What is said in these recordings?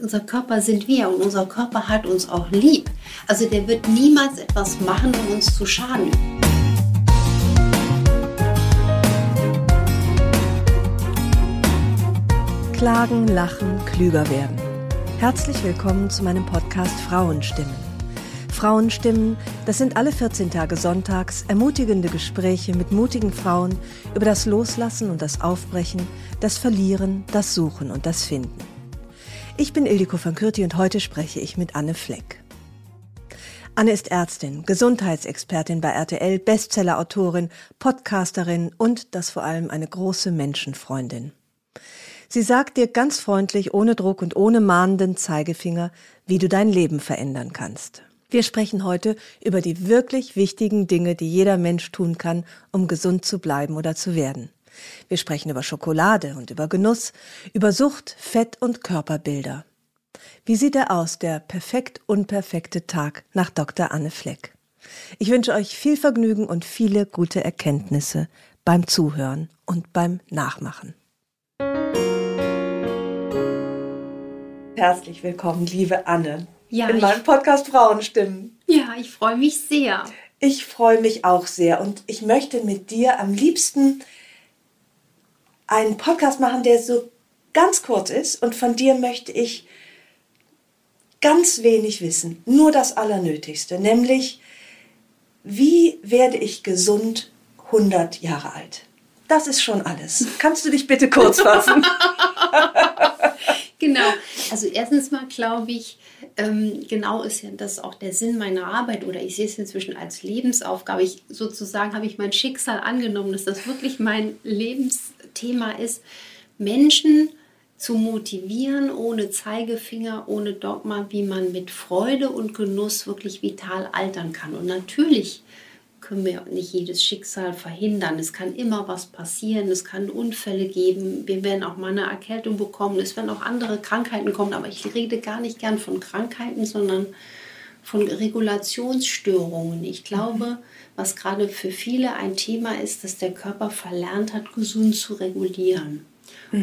Unser Körper sind wir und unser Körper hat uns auch lieb. Also der wird niemals etwas machen, um uns zu schaden. Klagen, lachen, klüger werden. Herzlich willkommen zu meinem Podcast Frauenstimmen. Frauenstimmen, das sind alle 14 Tage sonntags ermutigende Gespräche mit mutigen Frauen über das Loslassen und das Aufbrechen, das Verlieren, das Suchen und das Finden. Ich bin Ildiko van Kürti und heute spreche ich mit Anne Fleck. Anne ist Ärztin, Gesundheitsexpertin bei RTL, Bestsellerautorin, Podcasterin und das vor allem eine große Menschenfreundin. Sie sagt dir ganz freundlich, ohne Druck und ohne mahnenden Zeigefinger, wie du dein Leben verändern kannst. Wir sprechen heute über die wirklich wichtigen Dinge, die jeder Mensch tun kann, um gesund zu bleiben oder zu werden. Wir sprechen über Schokolade und über Genuss, über Sucht, Fett und Körperbilder. Wie sieht er aus, der perfekt unperfekte Tag nach Dr. Anne Fleck? Ich wünsche euch viel Vergnügen und viele gute Erkenntnisse beim Zuhören und beim Nachmachen. Herzlich willkommen, liebe Anne, Ja, in meinem Podcast Frauenstimmen. Ja, ich freue mich sehr. Ich freue mich auch sehr und ich möchte mit dir am liebsten einen Podcast machen, der so ganz kurz ist und von dir möchte ich ganz wenig wissen, nur das Allernötigste, nämlich wie werde ich gesund 100 Jahre alt? Das ist schon alles. Kannst du dich bitte kurz fassen? Genau. Also erstens mal glaube ich, ähm, genau ist ja das auch der Sinn meiner Arbeit oder ich sehe es inzwischen als Lebensaufgabe. Ich sozusagen habe ich mein Schicksal angenommen, dass das wirklich mein Lebensthema ist, Menschen zu motivieren, ohne Zeigefinger, ohne Dogma, wie man mit Freude und Genuss wirklich vital altern kann. Und natürlich können wir nicht jedes Schicksal verhindern. Es kann immer was passieren, es kann Unfälle geben, wir werden auch mal eine Erkältung bekommen, es werden auch andere Krankheiten kommen, aber ich rede gar nicht gern von Krankheiten, sondern von Regulationsstörungen. Ich glaube, was gerade für viele ein Thema ist, dass der Körper verlernt hat, gesund zu regulieren.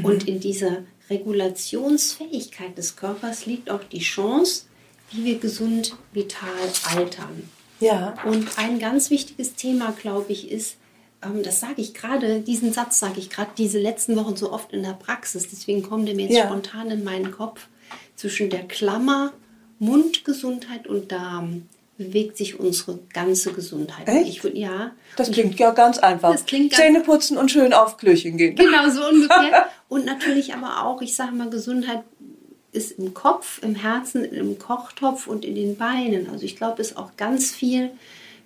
Und in dieser Regulationsfähigkeit des Körpers liegt auch die Chance, wie wir gesund, vital altern. Ja. Und ein ganz wichtiges Thema, glaube ich, ist, ähm, das sage ich gerade, diesen Satz sage ich gerade diese letzten Wochen so oft in der Praxis, deswegen kommt der mir jetzt Ja. spontan in meinen Kopf, zwischen der Klammer Mundgesundheit und Darm bewegt sich unsere ganze Gesundheit. Echt? Ich ja. Das klingt ja ganz einfach. Das klingt ganz- Zähne putzen und schön auf Klöchen gehen. Genau, so ungefähr. Und natürlich aber auch, ich sage mal, Gesundheit ist im Kopf, im Herzen, im Kochtopf und in den Beinen. Also ich glaube, es ist auch ganz viel,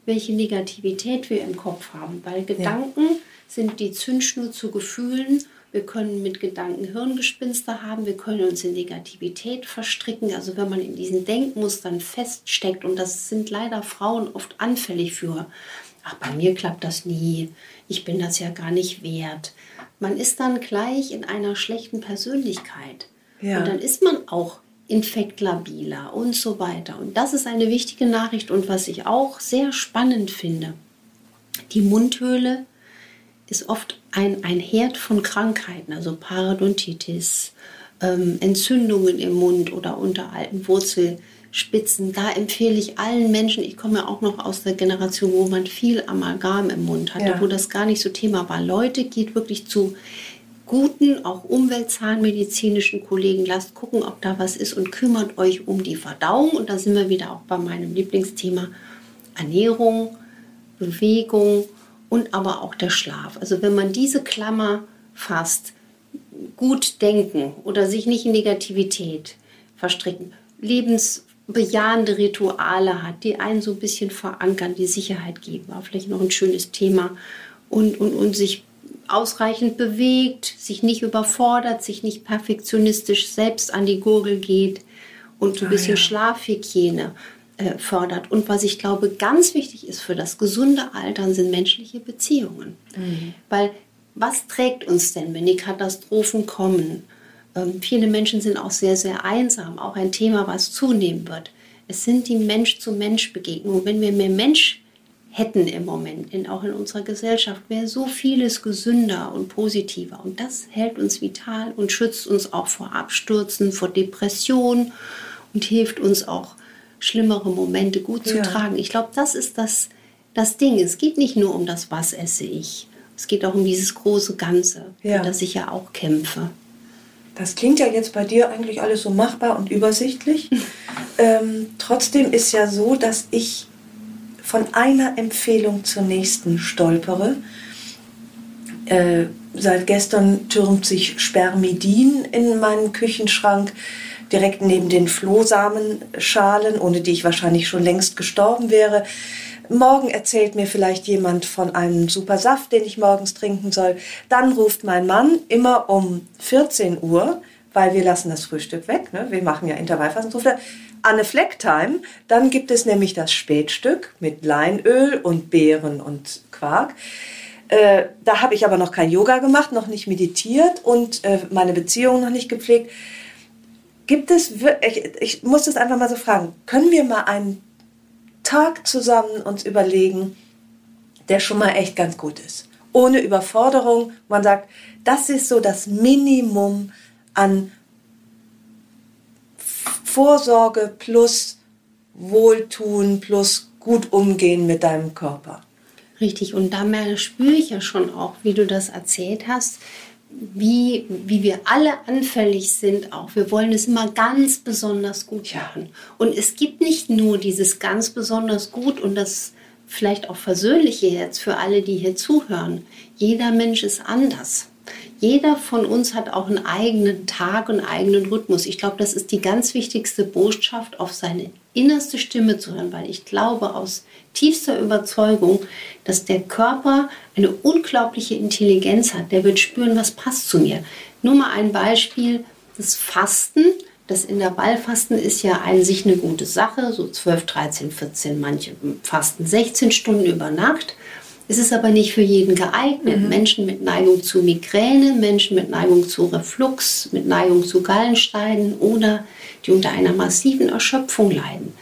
welche Negativität wir im Kopf haben. Weil Gedanken sind die Zündschnur zu Gefühlen. Wir können mit Gedanken Hirngespinste haben, wir können uns in Negativität verstricken. Also wenn man in diesen Denkmustern feststeckt, und das sind leider Frauen oft anfällig für, ach, bei mir klappt das nie, ich bin das ja gar nicht wert. Man ist dann gleich in einer schlechten Persönlichkeit. Ja. Und dann ist man auch infektlabiler und so weiter. Und das ist eine wichtige Nachricht und was ich auch sehr spannend finde. Die Mundhöhle ist oft ein, ein Herd von Krankheiten, also Parodontitis, ähm, Entzündungen im Mund oder unter alten Wurzelspitzen. Da empfehle ich allen Menschen, ich komme ja auch noch aus der Generation, wo man viel Amalgam im Mund hatte, Ja. wo das gar nicht so Thema war. Leute, geht wirklich zu guten, auch umweltzahnmedizinischen Kollegen, lasst gucken, ob da was ist und kümmert euch um die Verdauung. Und da sind wir wieder auch bei meinem Lieblingsthema Ernährung, Bewegung und aber auch der Schlaf. Also wenn man diese Klammer fasst, gut denken oder sich nicht in Negativität verstricken, lebensbejahende Rituale hat, die einen so ein bisschen verankern, die Sicherheit geben, war vielleicht noch ein schönes Thema und, und, und sich ausreichend bewegt, sich nicht überfordert, sich nicht perfektionistisch selbst an die Gurgel geht und so ein ah, bisschen ja. Schlafhygiene äh, fördert. Und was ich glaube ganz wichtig ist für das gesunde Altern sind menschliche Beziehungen. Mhm. Weil was trägt uns denn, wenn die Katastrophen kommen? Ähm, viele Menschen sind auch sehr, sehr einsam, auch ein Thema, was zunehmen wird. Es sind die Mensch-zu-Mensch-Begegnungen. Wenn wir mehr Mensch hätten im Moment, in, auch in unserer Gesellschaft, wäre so vieles gesünder und positiver. Und das hält uns vital und schützt uns auch vor Abstürzen, vor Depressionen und hilft uns auch, schlimmere Momente gut zu ja. tragen. Ich glaube, das ist das, das Ding. Es geht nicht nur um das, was esse ich. Es geht auch um dieses große Ganze, ja. für das ich ja auch kämpfe. Das klingt ja jetzt bei dir eigentlich alles so machbar und übersichtlich. ähm, trotzdem ist ja so, dass ich von einer Empfehlung zur nächsten stolpere. Äh, seit gestern türmt sich Spermidin in meinen Küchenschrank, direkt neben den Flohsamenschalen, ohne die ich wahrscheinlich schon längst gestorben wäre. Morgen erzählt mir vielleicht jemand von einem super Saft, den ich morgens trinken soll. Dann ruft mein Mann immer um 14 Uhr, weil wir lassen das Frühstück weg. Ne? Wir machen ja Intervallfasten. Anne Flecktime. Dann gibt es nämlich das Spätstück mit Leinöl und Beeren und Quark. Äh, da habe ich aber noch kein Yoga gemacht, noch nicht meditiert und äh, meine Beziehung noch nicht gepflegt. Gibt es, ich, ich muss das einfach mal so fragen, können wir mal einen Tag zusammen uns überlegen, der schon mal echt ganz gut ist? Ohne Überforderung. Man sagt, das ist so das Minimum an Vorsorge plus Wohltun plus gut umgehen mit deinem Körper. Richtig, und da spüre ich ja schon auch, wie du das erzählt hast, wie, wie wir alle anfällig sind auch. Wir wollen es immer ganz besonders gut machen. Und es gibt nicht nur dieses ganz besonders gut und das vielleicht auch Versöhnliche jetzt für alle, die hier zuhören. Jeder Mensch ist anders. Jeder von uns hat auch einen eigenen Tag und einen eigenen Rhythmus. Ich glaube, das ist die ganz wichtigste Botschaft, auf seine innerste Stimme zu hören, weil ich glaube aus tiefster Überzeugung, dass der Körper eine unglaubliche Intelligenz hat. Der wird spüren, was passt zu mir. Nur mal ein Beispiel, das Fasten. Das Intervallfasten ist ja an sich eine gute Sache, so 12, 13, 14, manche fasten 16 Stunden über Nacht. Es ist aber nicht für jeden geeignet. Mhm. Menschen mit Neigung zu Migräne, Menschen mit Neigung zu Reflux, mit Neigung zu Gallensteinen oder die unter einer massiven Erschöpfung leiden.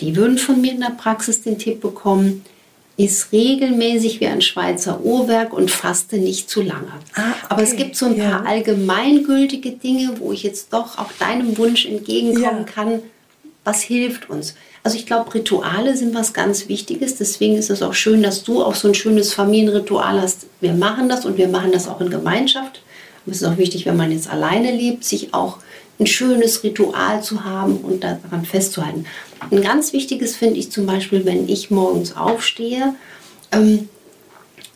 Die würden von mir in der Praxis den Tipp bekommen, ist regelmäßig wie ein Schweizer Uhrwerk und faste nicht zu lange. Ah, okay. Aber es gibt so ein paar ja. allgemeingültige Dinge, wo ich jetzt doch auch deinem Wunsch entgegenkommen ja. kann. Was hilft uns? Also ich glaube, Rituale sind was ganz Wichtiges. Deswegen ist es auch schön, dass du auch so ein schönes Familienritual hast. Wir machen das und wir machen das auch in Gemeinschaft. Es ist auch wichtig, wenn man jetzt alleine lebt, sich auch ein schönes Ritual zu haben und daran festzuhalten. Ein ganz wichtiges finde ich zum Beispiel, wenn ich morgens aufstehe, ähm,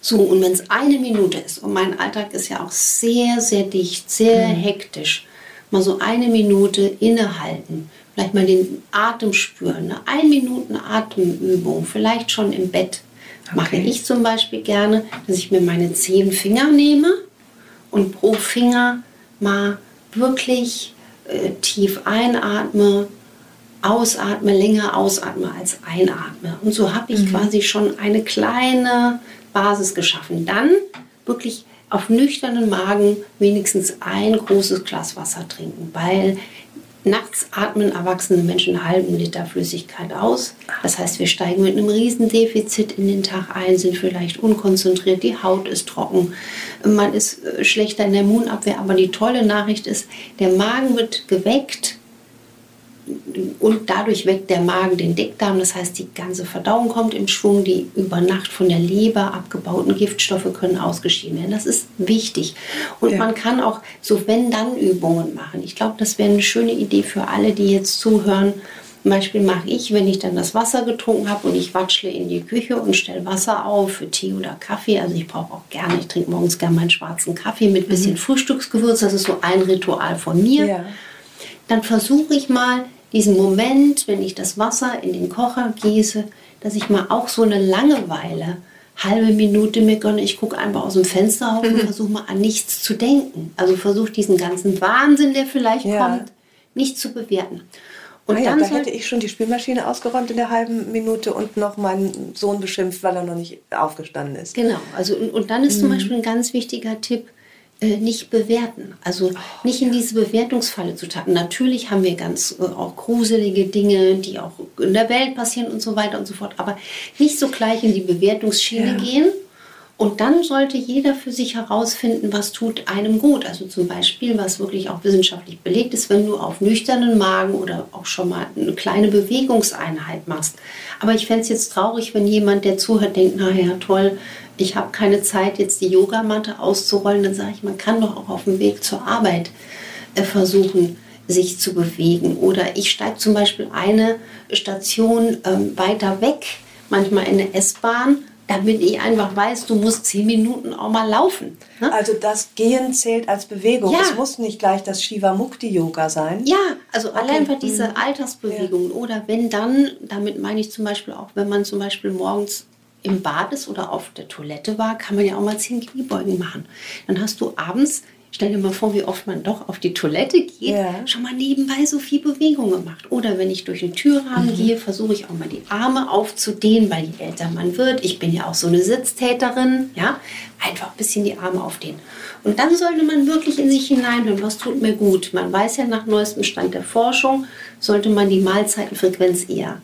so, und wenn es eine Minute ist, und mein Alltag ist ja auch sehr, sehr dicht, sehr mhm. hektisch, mal so eine Minute innehalten, vielleicht mal den Atem spüren, eine ein Minuten Atemübung, vielleicht schon im Bett. Okay. Mache ich zum Beispiel gerne, dass ich mir meine zehn Finger nehme und pro Finger mal wirklich äh, tief einatme, ausatme, länger ausatme als einatme. Und so habe ich mhm. quasi schon eine kleine Basis geschaffen. Dann wirklich auf nüchternen Magen wenigstens ein großes Glas Wasser trinken, weil Nachts atmen erwachsene Menschen einen halben Liter Flüssigkeit aus. Das heißt, wir steigen mit einem Riesendefizit in den Tag ein, sind vielleicht unkonzentriert, die Haut ist trocken, man ist äh, schlechter in der Immunabwehr. Aber die tolle Nachricht ist, der Magen wird geweckt und dadurch weckt der Magen den Dickdarm. Das heißt, die ganze Verdauung kommt in Schwung. Die über Nacht von der Leber abgebauten Giftstoffe können ausgeschieden werden. Das ist wichtig. Und ja. man kann auch so Wenn-Dann-Übungen machen. Ich glaube, das wäre eine schöne Idee für alle, die jetzt zuhören. Zum Beispiel mache ich, wenn ich dann das Wasser getrunken habe und ich watschle in die Küche und stelle Wasser auf für Tee oder Kaffee. Also ich brauche auch gerne, ich trinke morgens gerne meinen schwarzen Kaffee mit ein bisschen mhm. Frühstücksgewürz. Das ist so ein Ritual von mir. Ja. Dann versuche ich mal diesen Moment, wenn ich das Wasser in den Kocher gieße, dass ich mal auch so eine Langeweile halbe Minute mir gönne, ich gucke einfach aus dem Fenster auf und versuche mal an nichts zu denken. Also versuche diesen ganzen Wahnsinn, der vielleicht Ja. kommt, nicht zu bewerten. Und Ah ja, dann da hätte ich schon die Spülmaschine ausgeräumt in der halben Minute und noch meinen Sohn beschimpft, weil er noch nicht aufgestanden ist. Genau, also und, und dann ist Mhm. zum Beispiel ein ganz wichtiger Tipp, nicht bewerten. Also nicht in diese Bewertungsfalle zu tappen. Natürlich haben wir ganz äh, auch gruselige Dinge, die auch in der Welt passieren und so weiter und so fort, aber nicht so gleich in die Bewertungsschiene Ja. gehen. Und dann sollte jeder für sich herausfinden, was tut einem gut. Also zum Beispiel, was wirklich auch wissenschaftlich belegt ist, wenn du auf nüchternen Magen oder auch schon mal eine kleine Bewegungseinheit machst. Aber ich fände es jetzt traurig, wenn jemand, der zuhört, denkt, naja, toll, ich habe keine Zeit, jetzt die Yogamatte auszurollen. Dann sage ich, man kann doch auch auf dem Weg zur Arbeit äh, versuchen, sich zu bewegen. Oder ich steige zum Beispiel eine Station ähm, weiter weg, manchmal in der S-Bahn, damit ich einfach weiß, du musst zehn Minuten auch mal laufen. Ne? Also das Gehen zählt als Bewegung. Ja. Es muss nicht gleich das Shiva-Mukti-Yoga sein. Ja, also allein für Mhm. diese Alltagsbewegungen. Oder wenn dann, damit meine ich zum Beispiel auch, wenn man zum Beispiel morgens im Bad ist oder auf der Toilette war, kann man ja auch mal zehn Kniebeugen machen. Dann hast du abends, stell dir mal vor, wie oft man doch auf die Toilette geht, Ja. schon mal nebenbei so viel Bewegung gemacht. Oder wenn ich durch den Türrahmen Mhm. gehe, versuche ich auch mal die Arme aufzudehnen, weil je älter man wird, ich bin ja auch so eine Sitztäterin, ja, einfach ein bisschen die Arme aufdehnen. Und dann sollte man wirklich in sich hineinhören, was tut mir gut. Man weiß ja nach neuestem Stand der Forschung, sollte man die Mahlzeitenfrequenz eher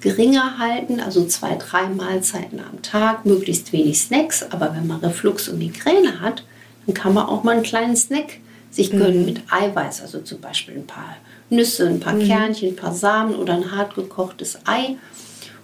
geringer halten, also zwei, drei Mahlzeiten am Tag, möglichst wenig Snacks. Aber wenn man Reflux und Migräne hat, dann kann man auch mal einen kleinen Snack sich gönnen mit Eiweiß, also zum Beispiel ein paar Nüsse, ein paar Kernchen, ein paar Samen oder ein hart gekochtes Ei.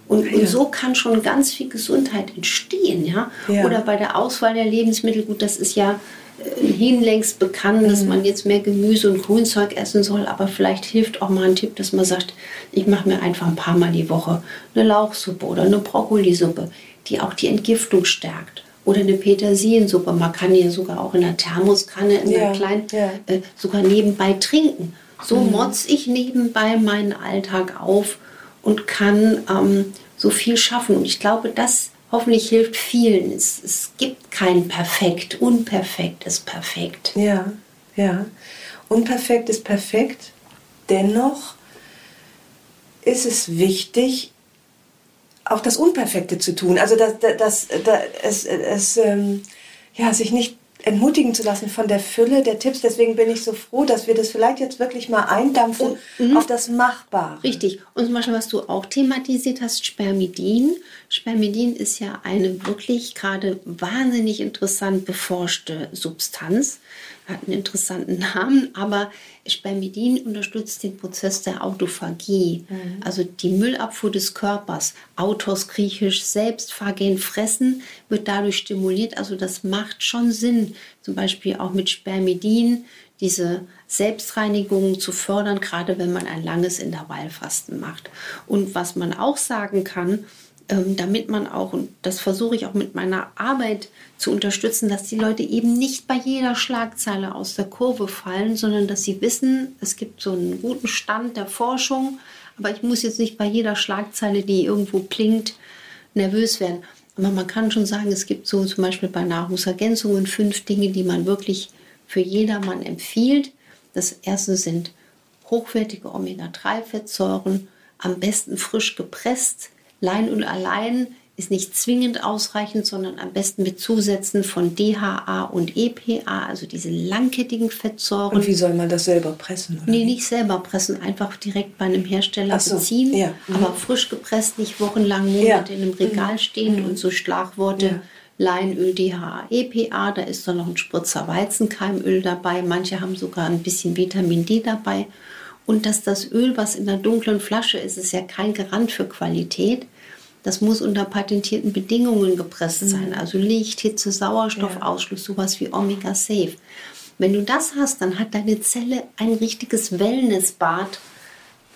Und, und so kann schon ganz viel Gesundheit entstehen, ja? Ja. Oder bei der Auswahl der Lebensmittel, gut, das ist ja äh, hinlängst bekannt, dass man jetzt mehr Gemüse und Grünzeug essen soll, aber vielleicht hilft auch mal ein Tipp, dass man sagt, ich mache mir einfach ein paar Mal die Woche eine Lauchsuppe oder eine Brokkolisuppe, die auch die Entgiftung stärkt. Oder eine Petersiliensuppe. Man kann ja sogar auch in einer Thermoskanne, in Ja, einer kleinen, ja. äh, sogar nebenbei trinken. So motz ich nebenbei meinen Alltag auf und kann ähm, so viel schaffen. Und ich glaube, das hoffentlich hilft vielen. Es, es gibt kein Perfekt. Unperfekt ist perfekt. Ja, ja. Unperfekt ist perfekt. Dennoch ist es wichtig, auch das Unperfekte zu tun. Also dass, dass, dass es, es ähm, ja, sich nicht entmutigen zu lassen von der Fülle der Tipps. Deswegen bin ich so froh, dass wir das vielleicht jetzt wirklich mal eindampfen auf das Machbare. Richtig. Und zum Beispiel, was du auch thematisiert hast, Spermidin. Spermidin ist ja eine wirklich gerade wahnsinnig interessant beforschte Substanz. Hat einen interessanten Namen, aber Spermidin unterstützt den Prozess der Autophagie, also die Müllabfuhr des Körpers. Autos griechisch Selbstphagen fressen wird dadurch stimuliert. Also das macht schon Sinn, zum Beispiel auch mit Spermidin diese Selbstreinigung zu fördern, gerade wenn man ein langes Intervallfasten macht. Und was man auch sagen kann, damit man auch, und das versuche ich auch mit meiner Arbeit zu unterstützen, dass die Leute eben nicht bei jeder Schlagzeile aus der Kurve fallen, sondern dass sie wissen, es gibt so einen guten Stand der Forschung, aber ich muss jetzt nicht bei jeder Schlagzeile, die irgendwo klingt, nervös werden. Aber man kann schon sagen, es gibt so zum Beispiel bei Nahrungsergänzungen fünf Dinge, die man wirklich für jedermann empfiehlt. Das erste sind hochwertige Omega-3-Fettsäuren, am besten frisch gepresst. Leinöl allein ist nicht zwingend ausreichend, sondern am besten mit Zusätzen von DHA und EPA, also diese langkettigen Fettsäuren. Und wie soll man das selber pressen? Oder? Nee, nicht selber pressen, einfach direkt bei einem Hersteller so, beziehen. ja, mhm. Aber frisch gepresst, nicht wochenlang Monate Ja. Mhm. in einem Regal stehen und so Schlagworte. Ja. Leinöl, DHA, EPA, da ist dann noch ein Spritzer Weizenkeimöl dabei. Manche haben sogar ein bisschen Vitamin D dabei. Und dass das Öl, was in der dunklen Flasche ist, ist ja kein Garant für Qualität. Das muss unter patentierten Bedingungen gepresst sein. Also Licht, Hitze, Sauerstoffausschluss, sowas wie Omega Safe. Wenn du das hast, dann hat deine Zelle ein richtiges Wellnessbad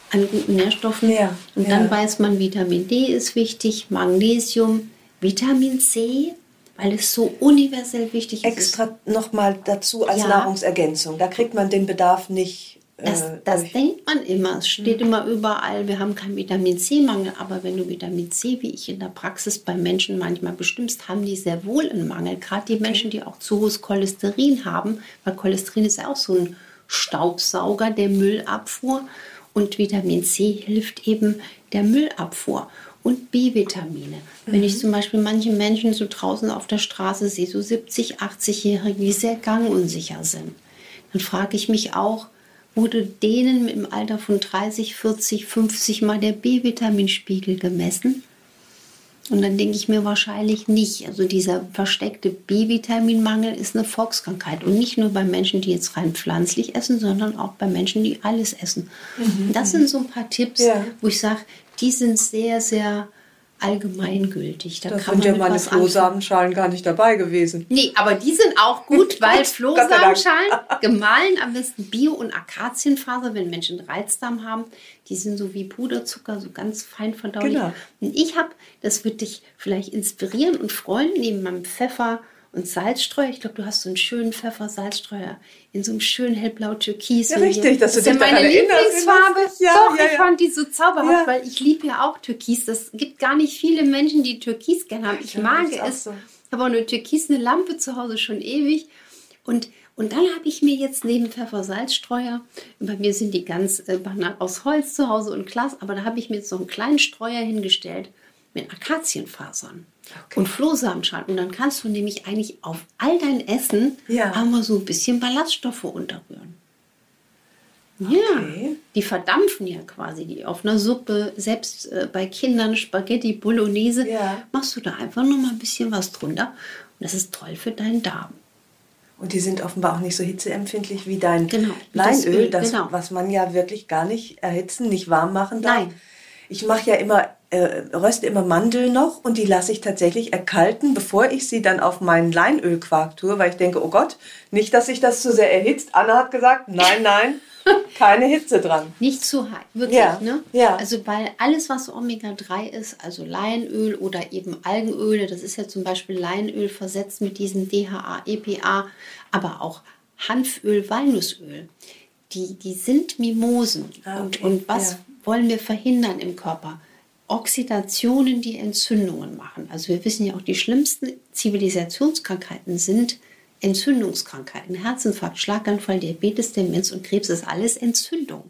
an guten Nährstoffen. Ja, Und ja. dann weiß man, Vitamin D ist wichtig, Magnesium, Vitamin C, weil es so universell wichtig ist. Extra nochmal dazu als Ja. Nahrungsergänzung. Da kriegt man den Bedarf nicht Das, äh, das denkt man immer. Es steht immer überall, wir haben keinen Vitamin C-Mangel. Aber wenn du Vitamin C, wie ich in der Praxis bei Menschen manchmal bestimmst, haben die sehr wohl einen Mangel. Gerade die Menschen, die auch zu hohes Cholesterin haben, weil Cholesterin ist ja auch so ein Staubsauger der Müllabfuhr. Und Vitamin C hilft eben der Müllabfuhr. Und B-Vitamine. Wenn ich zum Beispiel manche Menschen so draußen auf der Straße sehe, so 70, 80-Jährige, die sehr gangunsicher sind, dann frage ich mich auch, wurde denen im Alter von 30, 40, 50 mal der B-Vitaminspiegel gemessen? Und dann denke ich mir wahrscheinlich nicht. Also dieser versteckte B-Vitaminmangel ist eine Volkskrankheit. Und nicht nur bei Menschen, die jetzt rein pflanzlich essen, sondern auch bei Menschen, die alles essen. Und das sind so ein paar Tipps, Ja. wo ich sage, die sind sehr, sehr allgemeingültig. Da Da kann sind ja meine. Flohsamenschalen gar nicht dabei gewesen. Nee, aber die sind auch gut, weil. Flohsamenschalen, gemahlen am besten Bio- und Akazienfaser, wenn Menschen Reizdarm haben, die sind so wie Puderzucker, so ganz fein verdaulich. Genau. Und ich habe, das wird dich vielleicht inspirieren und freuen, neben meinem Pfeffer und Salzstreuer. Ich glaube, du hast so einen schönen Pfeffer-Salzstreuer in so einem schönen hellblau-türkis. Ja, Und richtig, hier- dass du das ist dich ja meine Lieblingsfarbe. Ja, Doch, ja, ich ja. fand die so zauberhaft, Ja. weil ich liebe ja auch Türkis. Das gibt gar nicht viele Menschen, die Türkis gerne haben. Ich Ja, mag es. so. Ich habe auch eine türkisene Lampe zu Hause schon ewig. Und, und dann habe ich mir jetzt neben Pfeffer-Salzstreuer, bei mir sind die ganz äh, banal aus Holz zu Hause und Glas, aber da habe ich mir jetzt so einen kleinen Streuer hingestellt mit Akazienfasern und Flohsamenschalen. Und dann kannst du nämlich eigentlich auf all dein Essen Ja. einmal so ein bisschen Ballaststoffe unterrühren. Okay. Ja, die verdampfen ja quasi die auf einer Suppe. Selbst äh, bei Kindern Spaghetti Bolognese Ja. machst du da einfach noch mal ein bisschen was drunter. Und das ist toll für deinen Darm. Und die sind offenbar auch nicht so hitzeempfindlich wie dein Genau, wie das Leinöl, Öl, das, genau. was man ja wirklich gar nicht erhitzen, nicht warm machen darf. Nein. Ich mache ja immer, äh, röste immer Mandeln noch und die lasse ich tatsächlich erkalten, bevor ich sie dann auf meinen Leinölquark tue, weil ich denke, oh Gott, nicht, dass sich das zu sehr erhitzt. Anna hat gesagt, nein, nein, keine Hitze dran. Nicht zu heiß, wirklich. Ja, Ne? ja. Also weil alles, was Omega-3 ist, also Leinöl oder eben Algenöle, das ist ja zum Beispiel Leinöl versetzt mit diesem DHA, EPA, aber auch Hanföl, Walnussöl, die, die sind Mimosen. Ah, und, okay, und was ja. Wollen wir verhindern im Körper? Oxidationen, die Entzündungen machen. Also wir wissen ja auch, die schlimmsten Zivilisationskrankheiten sind Entzündungskrankheiten. Herzinfarkt, Schlaganfall, Diabetes, Demenz und Krebs ist alles Entzündung.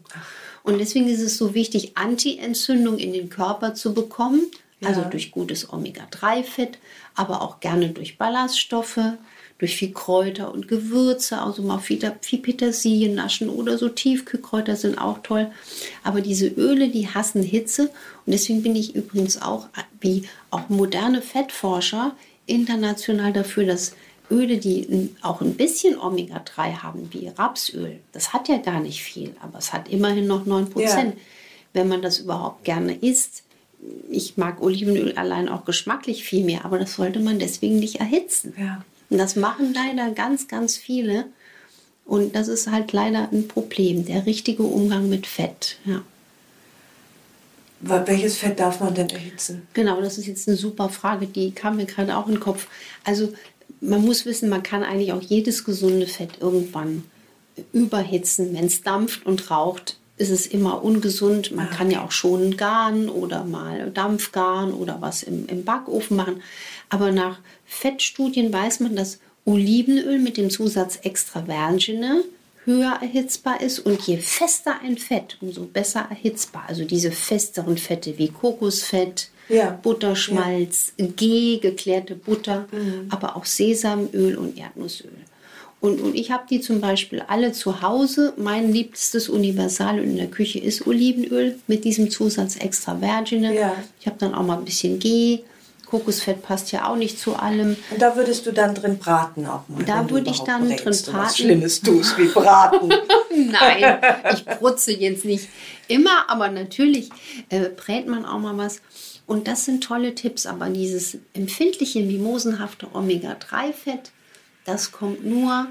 Und deswegen ist es so wichtig, Anti-Entzündung in den Körper zu bekommen. Also durch gutes Omega-3-Fett, aber auch gerne durch Ballaststoffe, durch viel Kräuter und Gewürze, also mal viel, viel Petersilie naschen oder so Tiefkühlkräuter sind auch toll. Aber diese Öle, die hassen Hitze und deswegen bin ich übrigens auch, wie auch moderne Fettforscher, international dafür, dass Öle, die auch ein bisschen Omega-3 haben, wie Rapsöl, das hat ja gar nicht viel, aber es hat immerhin noch 9%. Ja. Wenn man das überhaupt gerne isst, ich mag Olivenöl allein auch geschmacklich viel mehr, aber das sollte man deswegen nicht erhitzen. Ja. Und das machen leider ganz, ganz viele. Und das ist halt leider ein Problem, der richtige Umgang mit Fett. Ja. Welches Fett darf man denn erhitzen? Genau, das ist jetzt eine super Frage, die kam mir gerade auch in den Kopf. Also man muss wissen, man kann eigentlich auch jedes gesunde Fett irgendwann überhitzen. Wenn es dampft und raucht, ist es immer ungesund. Man kann ja auch schon garen oder mal Dampfgaren oder was im, im Backofen machen. Aber nach Fettstudien weiß man, dass Olivenöl mit dem Zusatz Extra Vergine höher erhitzbar ist und je fester ein Fett, umso besser erhitzbar. Also diese festeren Fette wie Kokosfett, Ja. Butterschmalz, G, geklärte Butter, aber auch Sesamöl und Erdnussöl. Und, und ich habe die zum Beispiel alle zu Hause. Mein liebstes Universalöl in der Küche ist Olivenöl mit diesem Zusatz Extra Vergine. Ja. Ich habe dann auch mal ein bisschen G. Kokosfett passt ja auch nicht zu allem. Und da würdest du dann drin braten auch mal. Da würde ich dann drin und Was braten. Schlimmes tust wie braten. Nein, ich brutze jetzt nicht immer, aber natürlich äh, brät man auch mal was. Und das sind tolle Tipps, aber dieses empfindliche, mimosenhafte Omega-3-Fett, das kommt nur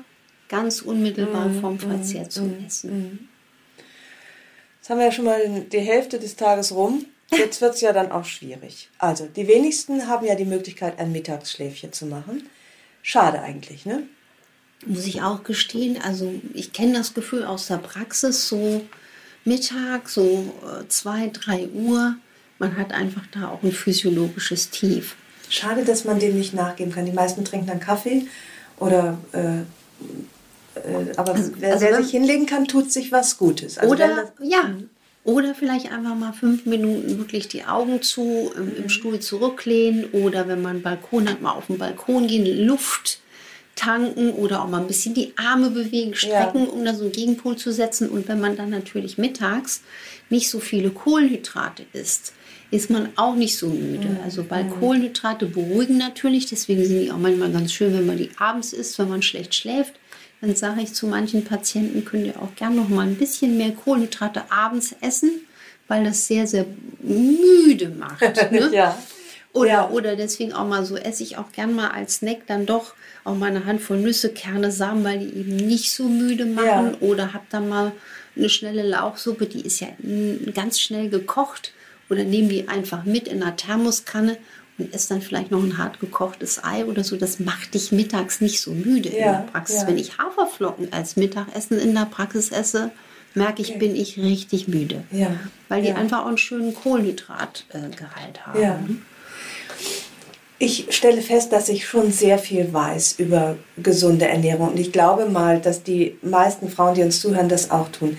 ganz unmittelbar vom Verzehr zum Essen. Jetzt haben wir ja schon mal die Hälfte des Tages rum. Jetzt wird es ja dann auch schwierig. Also, die wenigsten haben ja die Möglichkeit, ein Mittagsschläfchen zu machen. Schade eigentlich, ne? muss ich auch gestehen. Also ich kenne das Gefühl aus der Praxis, so Mittag, so äh, zwei, drei Uhr. Man hat einfach da auch ein physiologisches Tief. Schade, dass man dem nicht nachgeben kann. Die meisten trinken dann Kaffee oder äh, äh, aber also, wer, also wer sich hinlegen kann, tut sich was Gutes. Also oder ja, oder vielleicht einfach mal fünf Minuten wirklich die Augen zu, im, im, Stuhl zurücklehnen oder wenn man einen Balkon hat, mal auf den Balkon gehen, Luft tanken oder auch mal ein bisschen die Arme bewegen, strecken, ja. um da so einen Gegenpol zu setzen. Und wenn man dann natürlich mittags nicht so viele Kohlenhydrate isst, ist man auch nicht so müde. Mhm. Also weil Kohlenhydrate beruhigen natürlich, deswegen sind die auch manchmal ganz schön, wenn man die abends isst, wenn man schlecht schläft. Dann sage ich zu manchen Patienten, könnt ihr auch gern noch mal ein bisschen mehr Kohlenhydrate abends essen, weil das sehr, sehr müde macht. Ne? ja. Oder, ja. oder deswegen auch mal so esse ich auch gern mal als Snack dann doch auch mal eine Handvoll Nüsse, Kerne, Samen, weil die eben nicht so müde machen. Ja. Oder hab dann mal eine schnelle Lauchsuppe, die ist ja ganz schnell gekocht oder nehmen die einfach mit in einer Thermoskanne und esse dann vielleicht noch ein hart gekochtes Ei oder so. Das macht dich mittags nicht so müde ja, in der Praxis. Ja. Wenn ich Haferflocken als Mittagessen in der Praxis esse, merke ich, okay. bin ich richtig müde. Ja. Weil die einfach auch einen schönen Kohlenhydratgehalt haben. Ja. Ich stelle fest, dass ich schon sehr viel weiß über gesunde Ernährung. Und ich glaube mal, dass die meisten Frauen, die uns zuhören, das auch tun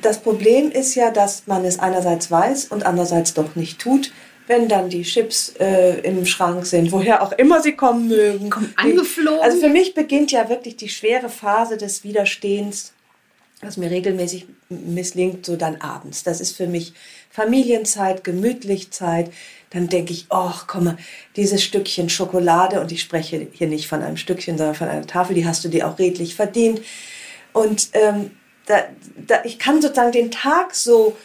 das Problem ist ja, dass man es einerseits weiß und andererseits doch nicht tut. Wenn dann die Chips äh, im Schrank sind, woher auch immer sie kommen mögen. Kommen angeflogen. Also für mich beginnt ja wirklich die schwere Phase des Widerstehens, was mir regelmäßig misslingt, so dann abends. Das ist für mich Familienzeit, gemütlich Zeit. Dann denke ich, oh, komm mal, dieses Stückchen Schokolade, und ich spreche hier nicht von einem Stückchen, sondern von einer Tafel, die hast du dir auch redlich verdient. Und ähm, da, da, ich kann sozusagen den Tag so,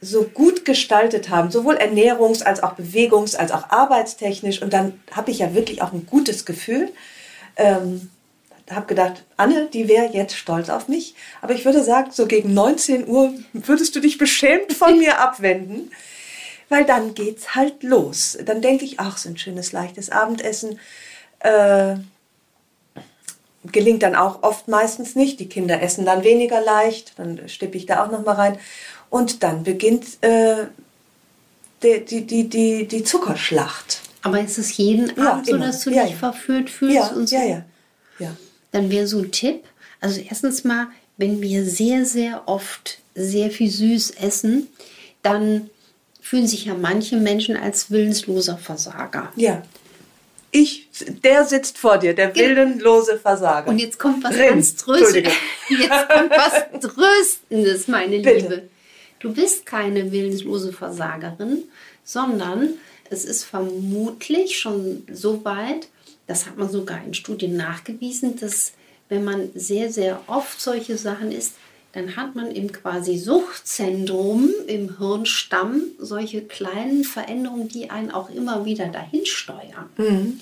so gut gestaltet haben, sowohl ernährungs- als auch bewegungs-, als auch arbeitstechnisch. Und dann habe ich ja wirklich auch ein gutes Gefühl. Ähm, habe gedacht, Anne, die wäre jetzt stolz auf mich. Aber ich würde sagen, so gegen 19 Uhr würdest du dich beschämt von mir abwenden. Weil dann geht's halt los. Dann denke ich, ach, so ein schönes, leichtes Abendessen. Äh, gelingt dann auch oft meistens nicht. Die Kinder essen dann weniger leicht, dann stippe ich da auch noch mal rein. Und dann beginnt äh, die, die, die, die, die Zuckerschlacht. Aber ist es jeden ja, Abend so, dass du ja, dich ja. verführt fühlst? Ja, und so? ja, ja. ja. Dann wäre so ein Tipp, also erstens mal, wenn wir sehr, sehr oft sehr viel süß essen, dann fühlen sich ja manche Menschen als willensloser Versager. Ja ich, der sitzt vor dir, der willenlose Versager. Und jetzt kommt was Rin. ganz Tröstendes. Jetzt kommt was Tröstendes, meine Bitte. Liebe. Du bist keine willenlose Versagerin, sondern es ist vermutlich schon so weit, das hat man sogar in Studien nachgewiesen, dass wenn man sehr, sehr oft solche Sachen isst, dann hat man im quasi Suchtzentrum im Hirnstamm solche kleinen Veränderungen, die einen auch immer wieder dahin steuern. Mhm.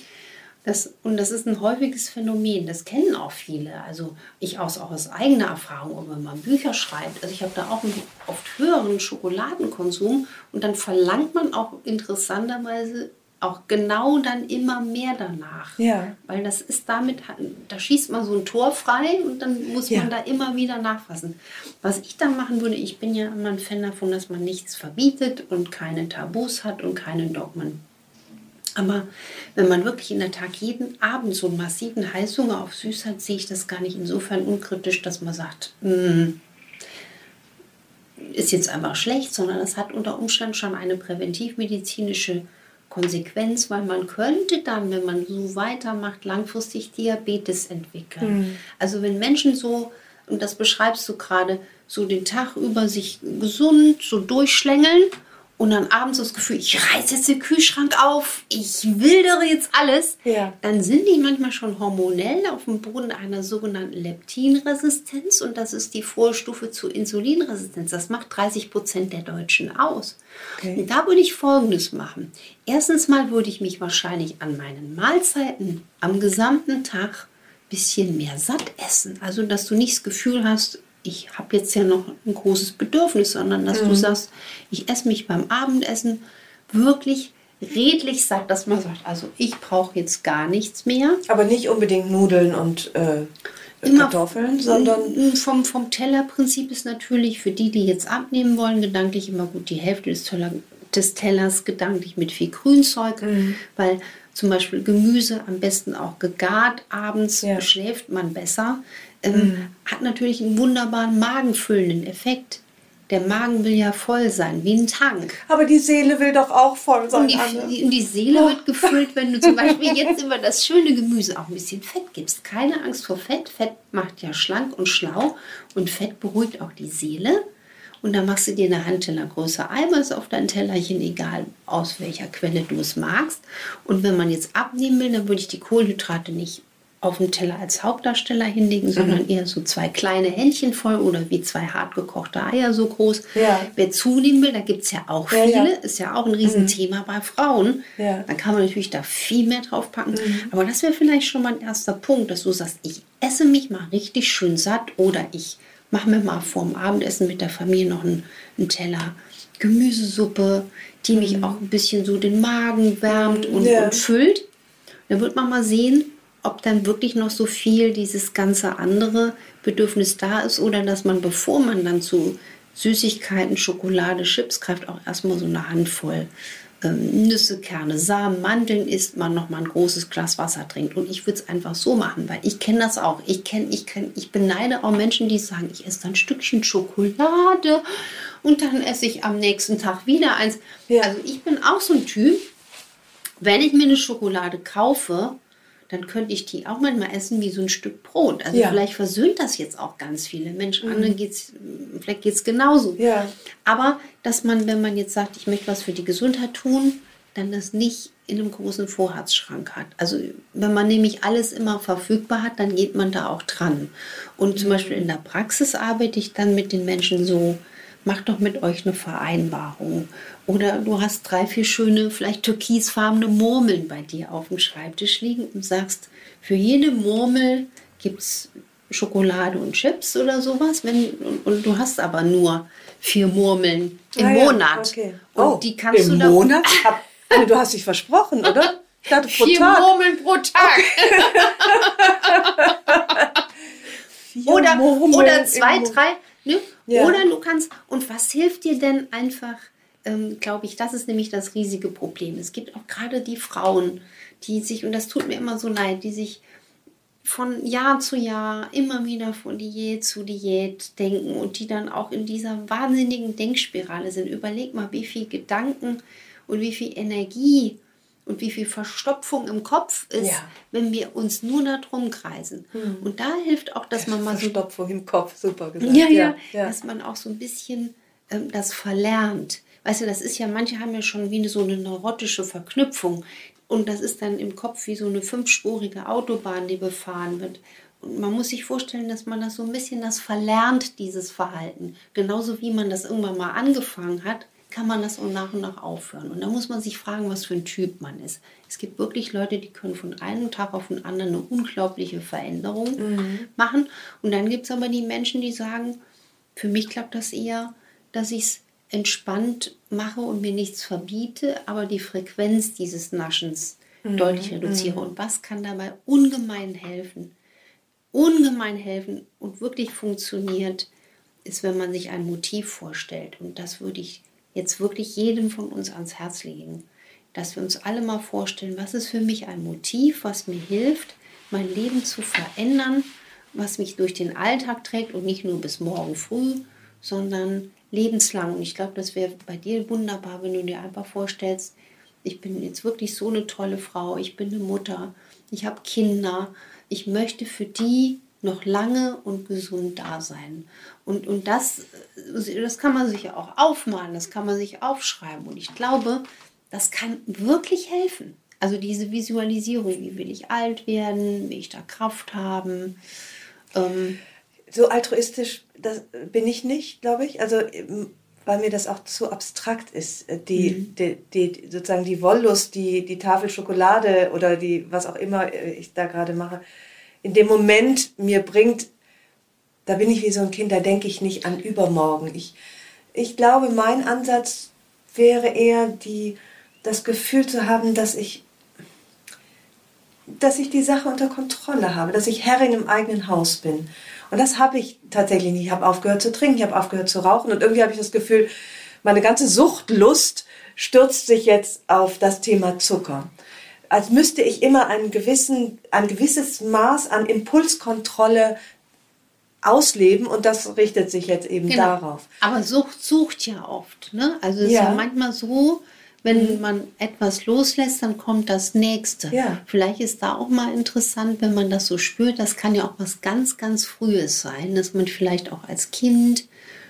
Das, und das ist ein häufiges Phänomen, das kennen auch viele. Also ich aus, auch aus eigener Erfahrung, wenn man Bücher schreibt. Also ich habe da auch einen oft höheren Schokoladenkonsum und dann verlangt man auch interessanterweise auch genau dann immer mehr danach. Ja. Weil das ist damit, da schießt man so ein Tor frei und dann muss ja. man da immer wieder nachfassen. Was ich dann machen würde, ich bin ja immer ein Fan davon, dass man nichts verbietet und keine Tabus hat und keine Dogmen. Aber wenn man wirklich in der Tag jeden Abend so einen massiven Heißhunger auf Süß hat, sehe ich das gar nicht insofern unkritisch, dass man sagt, mm, ist jetzt einfach schlecht, sondern es hat unter Umständen schon eine präventivmedizinische Konsequenz, weil man könnte dann, wenn man so weitermacht, langfristig Diabetes entwickeln. Mhm. Also wenn Menschen so, und das beschreibst du gerade, so den Tag über sich gesund so durchschlängeln und dann abends das Gefühl, ich reiße jetzt den Kühlschrank auf, ich wildere jetzt alles, ja. dann sind die manchmal schon hormonell auf dem Boden einer sogenannten Leptinresistenz und das ist die Vorstufe zur Insulinresistenz. Das macht 30 Prozent der Deutschen aus. Okay. Und da würde ich Folgendes machen. Erstens mal würde ich mich wahrscheinlich an meinen Mahlzeiten am gesamten Tag ein bisschen mehr satt essen. Also, dass du nicht das Gefühl hast, ich habe jetzt ja noch ein großes Bedürfnis, sondern dass mhm. du sagst, ich esse mich beim Abendessen wirklich redlich satt, dass man sagt, also ich brauche jetzt gar nichts mehr. Aber nicht unbedingt Nudeln und äh, Kartoffeln, sondern vom, vom Tellerprinzip ist natürlich für die, die jetzt abnehmen wollen, gedanklich immer gut die Hälfte des, Teller, des Tellers gedanklich mit viel Grünzeug, Mhm. weil zum Beispiel Gemüse am besten auch gegart abends Ja. Schläft man besser, ähm, hat natürlich einen wunderbaren magenfüllenden Effekt. Der Magen will ja voll sein, wie ein Tank. Aber die Seele will doch auch voll sein. Und die, und die Seele wird gefüllt, wenn du zum Beispiel jetzt über das schöne Gemüse auch ein bisschen Fett gibst. Keine Angst vor Fett. Fett macht ja schlank und schlau und Fett beruhigt auch die Seele. Und dann machst du dir eine Handtellergröße Eiweiß auf dein Tellerchen, egal aus welcher Quelle du es magst. Und wenn man jetzt abnehmen will, dann würde ich die Kohlenhydrate nicht auf dem Teller als Hauptdarsteller hinlegen, sondern eher so zwei kleine Händchen voll oder wie zwei hart gekochte Eier so groß. Ja. Wer zunehmen will, da gibt es ja auch viele, ja. ist ja auch ein Riesenthema bei Frauen. Ja. Dann kann man natürlich da viel mehr drauf packen. Aber das wäre vielleicht schon mal ein erster Punkt, dass du sagst, ich esse mich mal richtig schön satt oder ich mache mir mal vorm Abendessen mit der Familie noch einen, einen Teller Gemüsesuppe, die mich auch ein bisschen so den Magen wärmt und, und füllt. Dann wird man mal sehen, ob dann wirklich noch so viel dieses ganze andere Bedürfnis da ist oder dass man, bevor man dann zu Süßigkeiten, Schokolade, Chips greift, auch erstmal so eine Handvoll ähm, Nüsse, Kerne, Samen, Mandeln isst, man noch mal ein großes Glas Wasser trinkt. Und ich würde es einfach so machen, weil ich kenne das auch. Ich kenne, ich kenne, ich beneide auch Menschen, die sagen, ich esse dann ein Stückchen Schokolade und dann esse ich am nächsten Tag wieder eins. Ja. Also ich bin auch so ein Typ, wenn ich mir eine Schokolade kaufe, dann könnte ich die auch manchmal essen wie so ein Stück Brot. Also Ja. Mhm. vielleicht versöhnt das jetzt auch ganz viele. Mensch, Anne geht's, vielleicht geht es genauso. Ja. Aber dass man, wenn man jetzt sagt, ich möchte was für die Gesundheit tun, dann das nicht in einem großen Vorratsschrank hat. Also wenn man nämlich alles immer verfügbar hat, dann geht man da auch dran. Und zum Beispiel in der Praxis arbeite ich dann mit den Menschen so, macht doch mit euch eine Vereinbarung. Oder du hast drei, vier schöne, vielleicht türkisfarbene Murmeln bei dir auf dem Schreibtisch liegen und sagst, für jede Murmel gibt es Schokolade und Chips oder sowas. Wenn, und, und du hast aber nur vier Murmeln im Ah ja, Monat. okay. Und Oh, die kannst im du dann- Monat? Hab, Anne, du hast dich versprochen, oder? Ich dachte pro Vier Tag. Murmeln pro Tag. Vier oder, Murmeln oder zwei, drei. Ne? Ja. Oder du kannst. Und was hilft dir denn einfach, ähm, glaube ich, das ist nämlich das riesige Problem. Es gibt auch gerade die Frauen, die sich, und das tut mir immer so leid, die sich von Jahr zu Jahr immer wieder von Diät zu Diät denken und die dann auch in dieser wahnsinnigen Denkspirale sind. Überleg mal, wie viel Gedanken und wie viel Energie und wie viel Verstopfung im Kopf ist, Ja. wenn wir uns nur darum kreisen. Und da hilft auch, dass man mal so Verstopfung im Kopf, super gesagt. ja, ja, ja. dass man auch so ein bisschen ähm, das verlernt. Weißt du, das ist ja, manche haben ja schon wie eine, so eine neurotische Verknüpfung. Und das ist dann im Kopf wie so eine fünfspurige Autobahn, die befahren wird. Und man muss sich vorstellen, dass man das so ein bisschen das verlernt, dieses Verhalten. Genauso wie man das irgendwann mal angefangen hat, kann man das auch nach und nach aufhören. Und da muss man sich fragen, was für ein Typ man ist. Es gibt wirklich Leute, die können von einem Tag auf den anderen eine unglaubliche Veränderung machen. Und dann gibt es aber die Menschen, die sagen, für mich klappt das eher, dass ich es entspannt mache und mir nichts verbiete, aber die Frequenz dieses Naschens deutlich reduziere. Und was kann dabei ungemein helfen? Ungemein helfen und wirklich funktioniert, ist, wenn man sich ein Motiv vorstellt. Und das würde ich jetzt wirklich jedem von uns ans Herz legen, dass wir uns alle mal vorstellen, was ist für mich ein Motiv, was mir hilft, mein Leben zu verändern, was mich durch den Alltag trägt und nicht nur bis morgen früh, sondern lebenslang. Und ich glaube, das wäre bei dir wunderbar, wenn du dir einfach vorstellst, ich bin jetzt wirklich so eine tolle Frau, ich bin eine Mutter, ich habe Kinder, ich möchte für die noch lange und gesund da sein. Und, und das, das kann man sich ja auch aufmalen, das kann man sich aufschreiben. Und ich glaube, das kann wirklich helfen. Also diese Visualisierung, wie will ich alt werden, will ich da Kraft haben. Ähm, so altruistisch bin ich nicht, glaube ich. Also ähm, weil mir das auch zu abstrakt ist. Äh, Die, Mhm. die, die, sozusagen die Wollust, die, die Tafel Schokolade oder die, was auch immer äh, ich da gerade mache, in dem Moment mir bringt, da bin ich wie so ein Kind, da denke ich nicht an übermorgen. Ich, ich glaube, mein Ansatz wäre eher die, das Gefühl zu haben, dass ich, dass ich die Sache unter Kontrolle habe, dass ich Herrin im eigenen Haus bin. Und das habe ich tatsächlich nicht. Ich habe aufgehört zu trinken, ich habe aufgehört zu rauchen und irgendwie habe ich das Gefühl, meine ganze Suchtlust stürzt sich jetzt auf das Thema Zucker. Als müsste ich immer einen gewissen, ein gewisses Maß an Impulskontrolle ausleben und das richtet sich jetzt eben Genau. darauf. Aber Sucht sucht ja oft. Ne? Also es ist Ja. ja manchmal so, wenn man etwas loslässt, dann kommt das nächste. Ja. Vielleicht ist da auch mal interessant, wenn man das so spürt. Das kann ja auch was ganz, ganz Frühes sein, dass man vielleicht auch als Kind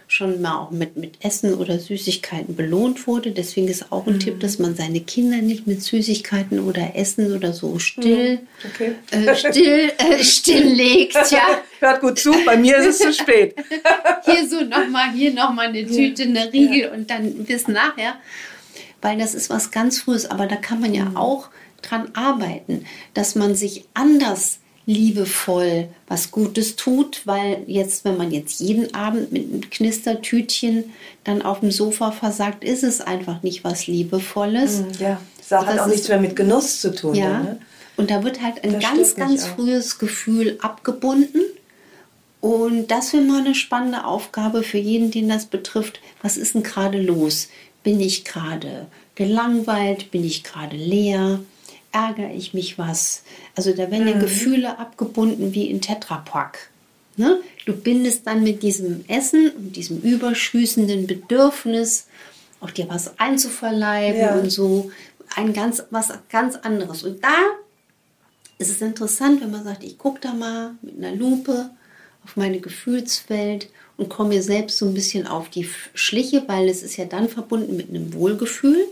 schon mal auch mit, mit Essen oder Süßigkeiten belohnt wurde. Deswegen ist auch ein Tipp, dass man seine Kinder nicht mit Süßigkeiten oder Essen oder so still, Okay. äh, still, äh, stilllegt. Ja. Hört gut zu, bei mir ist es zu spät. hier so nochmal, hier nochmal eine Tüte, eine Riegel und dann bis nachher. Weil das ist was ganz Frühes, aber da kann man ja auch dran arbeiten, dass man sich anders liebevoll was Gutes tut, weil jetzt, wenn man jetzt jeden Abend mit einem Knistertütchen dann auf dem Sofa versagt, ist es einfach nicht was Liebevolles. Ja, das hat Das auch nichts mehr mit Genuss zu tun. Ja. dann, Ne? Und da wird halt ein Das ganz, ganz auch. frühes Gefühl abgebunden. Und das wäre mal eine spannende Aufgabe für jeden, den das betrifft. Was ist denn gerade los? Bin ich gerade gelangweilt? Bin ich gerade leer? Ärgere ich mich was? Also da werden Mhm. ja Gefühle abgebunden wie in Tetrapack. Ne? Du bindest dann mit diesem Essen und diesem überschüssenden Bedürfnis, auch dir was einzuverleiben Ja. und so ein ganz was ganz anderes. Und da ist es interessant, wenn man sagt, ich gucke da mal mit einer Lupe auf meine Gefühlswelt und komme mir selbst so ein bisschen auf die Schliche, weil es ist ja dann verbunden mit einem Wohlgefühl,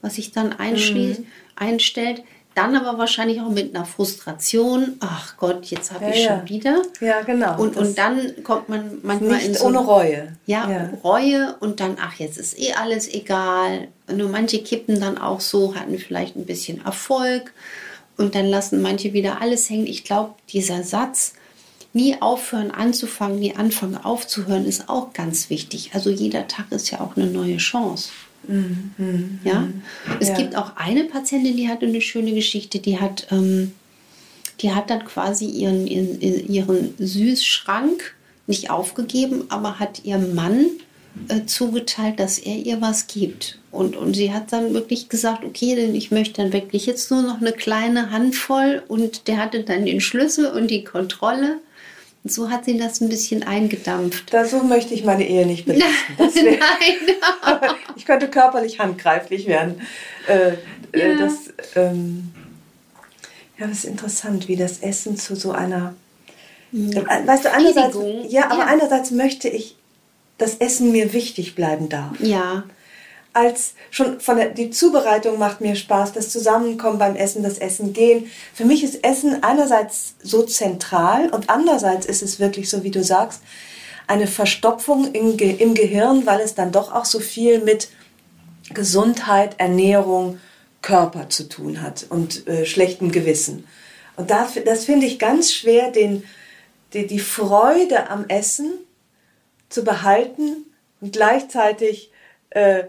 was sich dann einschließt, Mhm. einstellt. Dann aber wahrscheinlich auch mit einer Frustration. Ach Gott, jetzt habe Ja, ich ja. schon wieder. Ja, genau. Und, und dann kommt man manchmal in nicht so ohne Reue. ja, Ja. Reue und dann, ach, jetzt ist eh alles egal. Nur manche kippen dann auch so, hatten vielleicht ein bisschen Erfolg und dann lassen manche wieder alles hängen. Ich glaube, dieser Satz, nie aufhören anzufangen, nie anfangen aufzuhören, ist auch ganz wichtig. Also jeder Tag ist ja auch eine neue Chance. Ja, es Ja. gibt auch eine Patientin, die hatte eine schöne Geschichte, die hat, ähm, die hat dann quasi ihren, ihren, ihren Süßschrank nicht aufgegeben, aber hat ihrem Mann äh, zugeteilt, dass er ihr was gibt. Und, und sie hat dann wirklich gesagt, okay, denn ich möchte dann wirklich jetzt nur noch eine kleine Handvoll und der hatte dann den Schlüssel und die Kontrolle. So hat sie das ein bisschen eingedampft. Da, so möchte ich meine Ehe nicht belasten. Wär, Nein. ich könnte körperlich handgreiflich werden. Äh, äh, Ja. das, ähm, ja, das ist interessant, wie das Essen zu so einer. Äh, Weißt du, einerseits, ja, aber Ja. einerseits möchte ich, dass Essen mir wichtig bleiben darf. Ja, als schon von der die Zubereitung macht mir Spaß, das Zusammenkommen beim Essen, das Essen gehen. Für mich ist Essen einerseits so zentral und andererseits ist es wirklich so, wie du sagst, eine Verstopfung im, Ge im Gehirn, weil es dann doch auch so viel mit Gesundheit, Ernährung, Körper zu tun hat und äh, schlechtem Gewissen. Und das, das finde ich ganz schwer, den, die, die Freude am Essen zu behalten und gleichzeitig äh,